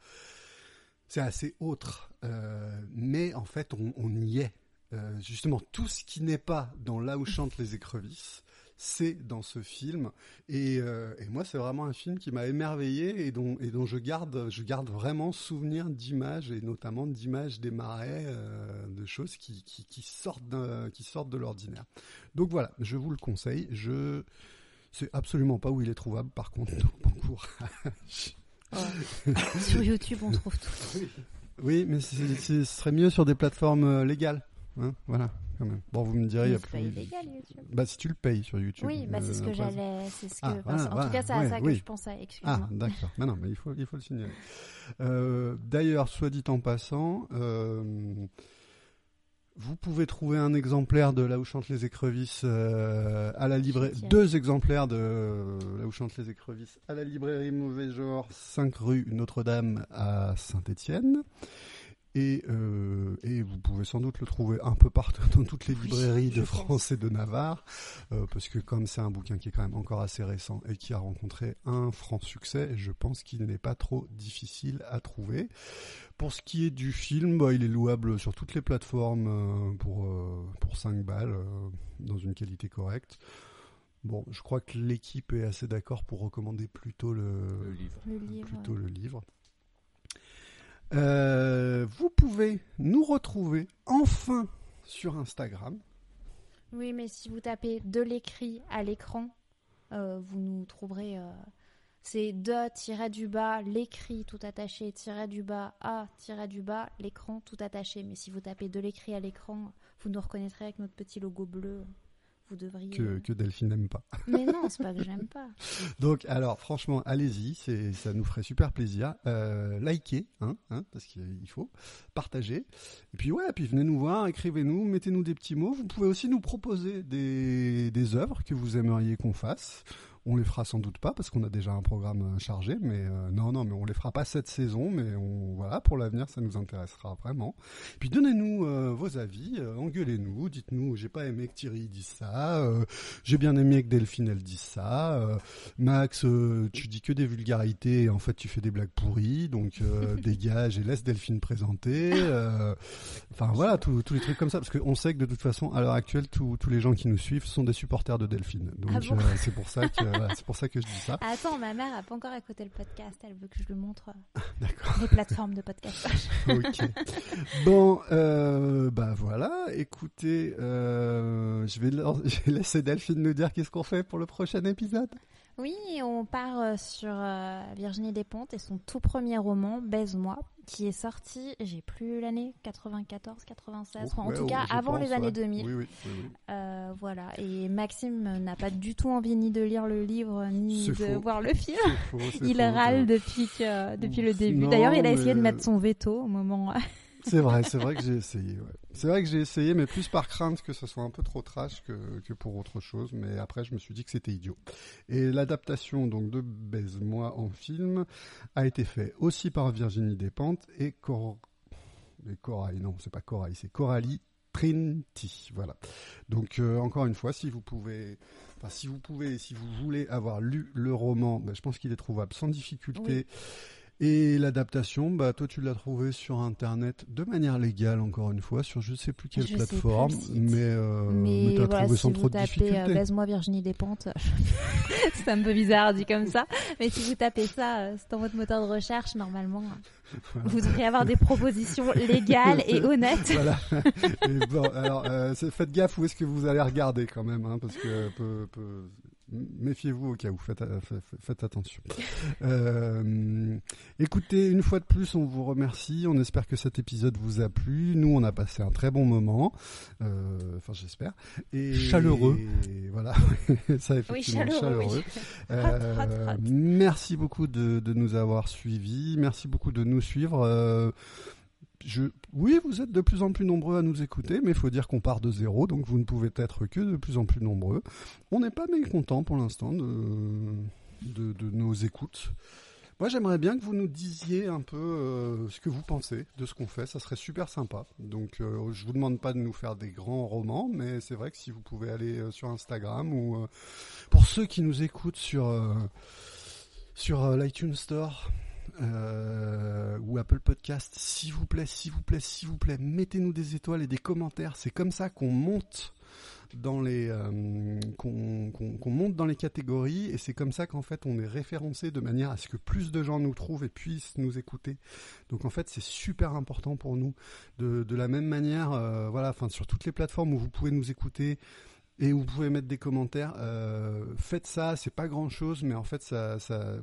c'est assez autre. Euh, mais en fait, on, on y est. Euh, justement, tout ce qui n'est pas dans là où chantent les écrevisses, c'est dans ce film. Et, euh, et moi, c'est vraiment un film qui m'a émerveillé et dont, et dont je garde, je garde vraiment souvenir d'images et notamment d'images des marais, euh, de choses qui, qui, qui sortent de, qui sortent de l'ordinaire. Donc voilà, je vous le conseille. Je sais absolument pas où il est trouvable. Par contre, [LAUGHS] bon courage. Oh. sur YouTube, on trouve tout. Oui, oui mais ce serait mieux sur des plateformes euh, légales. Hein, voilà. Quand même. Bon, vous me direz, il y a plus. illégal, YouTube. Bah, si tu le payes sur YouTube. Oui, bah, c'est ce euh, que après, j'allais. C'est ce que. Ah, enfin, voilà, en tout cas, c'est à ça que oui. je pensais. Ah, Excuse-moi. d'accord. Mais non, mais il faut, il faut le signaler. Euh, D'ailleurs, soit dit en passant, euh, vous pouvez trouver un exemplaire de Là où chantent les écrevisses euh, à la librairie, deux exemplaires de Là où chantent les écrevisses à la librairie Mauvais Genre, 5 rue Notre-Dame à Saint-Étienne. Et, euh, et vous pouvez sans doute le trouver un peu partout [LAUGHS] dans toutes les librairies je de pense. France et de Navarre, euh, parce que comme c'est un bouquin qui est quand même encore assez récent et qui a rencontré un franc succès, je pense qu'il n'est pas trop difficile à trouver. Pour ce qui est du film, bah, il est louable sur toutes les plateformes euh, pour, euh, pour 5 balles, euh, dans une qualité correcte. Bon, je crois que l'équipe est assez d'accord pour recommander plutôt le, Le livre. Le livre. plutôt le livre. Euh, vous pouvez nous retrouver enfin sur Instagram. Oui, mais si vous tapez de l'écrit à l'écran, euh, vous nous trouverez. euh, c'est de du bas, l'écrit tout attaché, tiret du bas, a tiret du bas, l'écran tout attaché. Mais si vous tapez de l'écrit à l'écran, vous nous reconnaîtrez avec notre petit logo bleu. Vous devriez. que, que Delphine n'aime pas. [LAUGHS] Mais non, c'est pas que j'aime pas. Donc, alors, franchement, allez-y, c'est, ça nous ferait super plaisir. Euh, likez, hein, hein, parce qu'il faut, partagez. Et puis, ouais, puis venez nous voir, écrivez-nous, mettez-nous des petits mots. Vous pouvez aussi nous proposer des, des œuvres que vous aimeriez qu'on fasse. On les fera sans doute pas parce qu'on a déjà un programme euh, chargé, mais euh, non, non, mais on les fera pas cette saison, mais on, voilà, pour l'avenir, ça nous intéressera vraiment. Puis donnez-nous euh, vos avis, euh, engueulez-nous, dites-nous, j'ai pas aimé que Thierry dise ça, j'ai bien aimé que Delphine elle dise ça, Max, tu dis que des vulgarités et en fait tu fais des blagues pourries, donc [LAUGHS] dégage et laisse Delphine présenter. Enfin voilà, tous les trucs comme ça, parce qu'on sait que de toute façon, à l'heure actuelle, tous tous les gens qui nous suivent sont des supporters de Delphine. Donc Ah bon? c'est pour ça que voilà, c'est pour ça que je dis ça. Attends, ma mère a pas encore écouté le podcast. Elle veut que je lui montre euh, [LAUGHS] D'accord. les plateformes de podcast. [LAUGHS] Ok. Bon, euh, bah voilà. Écoutez, euh, je vais leur- [LAUGHS] je vais laisser Delphine nous dire qu'est-ce qu'on fait pour le prochain épisode. Oui, on part euh, sur euh, Virginie Despentes et son tout premier roman, Baise-moi, qui est sorti, j'ai plus l'année, 94, 96, enfin, en Ouais, tout cas avant pense, les années ouais. 2000. Oui, oui, oui, oui. Euh, voilà, et Maxime n'a pas du tout envie ni de lire le livre ni de faux. voir le film. Faux, Il faux, râle depuis, que, depuis le début. D'ailleurs, il a essayé de mettre son veto au moment. C'est vrai, c'est vrai que j'ai essayé. C'est vrai que j'ai essayé, mais plus par crainte que ce soit un peu trop trash que, pour autre chose. Mais après, je me suis dit que c'était idiot. Et l'adaptation donc de Baise-moi en film a été fait aussi par Virginie Despentes et, Cor... et. Non, c'est pas Corail, c'est Coralie Trinity. Voilà. Donc euh, encore une fois, si vous pouvez, si vous pouvez, si vous voulez avoir lu le roman, ben, je pense qu'il est trouvable sans difficulté. Et l'adaptation, bah toi tu l'as trouvé sur internet de manière légale encore une fois sur je sais plus quelle Je plus plateforme, site. mais euh, Mais, mais t'as voilà, trouvé si sans vous trop de tapez difficulté. euh, Baise-moi Virginie Despentes, c'est un peu bizarre dit comme ça. Mais si vous tapez ça, euh, c'est dans votre moteur de recherche, normalement, Voilà. vous devriez avoir des propositions [LAUGHS] légales et honnêtes. Voilà. Et bon, alors, euh, faites gaffe où est-ce que vous allez regarder quand même, hein, parce que peu, peu- méfiez-vous au cas où. Faites, euh, faites attention. [LAUGHS] Euh, écoutez, une fois de plus, on vous remercie. On espère que cet épisode vous a plu. Nous, on a passé un très bon moment. Euh, Enfin, j'espère. Et Chaleureux. et voilà. [LAUGHS] Ça, Oui, effectivement, chaleureux, oui. [LAUGHS] Euh, Hot, hot, hot. Merci beaucoup de, de nous avoir suivis. Merci beaucoup de nous suivre. Euh, oui, vous êtes de plus en plus nombreux à nous écouter, mais il faut dire qu'on part de zéro, donc vous ne pouvez être que de plus en plus nombreux. On n'est pas mécontents pour l'instant de, nos écoutes. Moi, j'aimerais bien que vous nous disiez un peu euh, ce que vous pensez de ce qu'on fait. Ça serait super sympa. Donc, euh, je vous demande pas de nous faire des grands romans, mais c'est vrai que si vous pouvez aller euh, sur Instagram ou euh, pour ceux qui nous écoutent sur euh, sur euh, l'iTunes Store euh, ou Apple Podcast, s'il vous plaît, s'il vous plaît, s'il vous plaît, mettez-nous des étoiles et des commentaires. C'est comme ça qu'on monte dans les euh, qu'on monte dans les catégories et c'est comme ça qu'en fait on est référencé de manière à ce que plus de gens nous trouvent et puissent nous écouter. Donc en fait c'est super important pour nous de, de la même manière euh, voilà enfin sur toutes les plateformes où vous pouvez nous écouter et vous pouvez mettre des commentaires. euh, faites ça, c'est pas grand chose, mais en fait,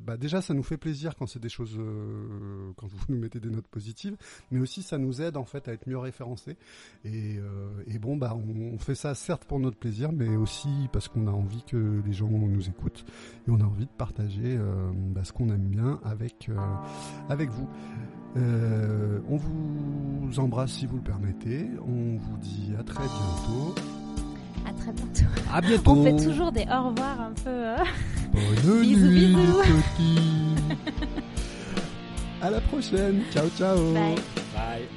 bah déjà, ça nous fait plaisir quand c'est des choses, euh, quand vous [LAUGHS] nous mettez des notes positives, mais aussi ça nous aide en fait à être mieux référencés. Et, euh, bon, bah, on, fait ça certes pour notre plaisir, mais aussi parce qu'on a envie que les gens nous écoutent et on a envie de partager bah, ce qu'on aime bien avec avec vous. On vous embrasse si vous le permettez. On vous dit à très bientôt. À très bientôt. À [LAUGHS] bientôt. On fait toujours des au revoir un peu. euh, Bonne [LAUGHS] Bisous, nuit, bisous. [LAUGHS] À la prochaine. Ciao, ciao. Bye. Bye.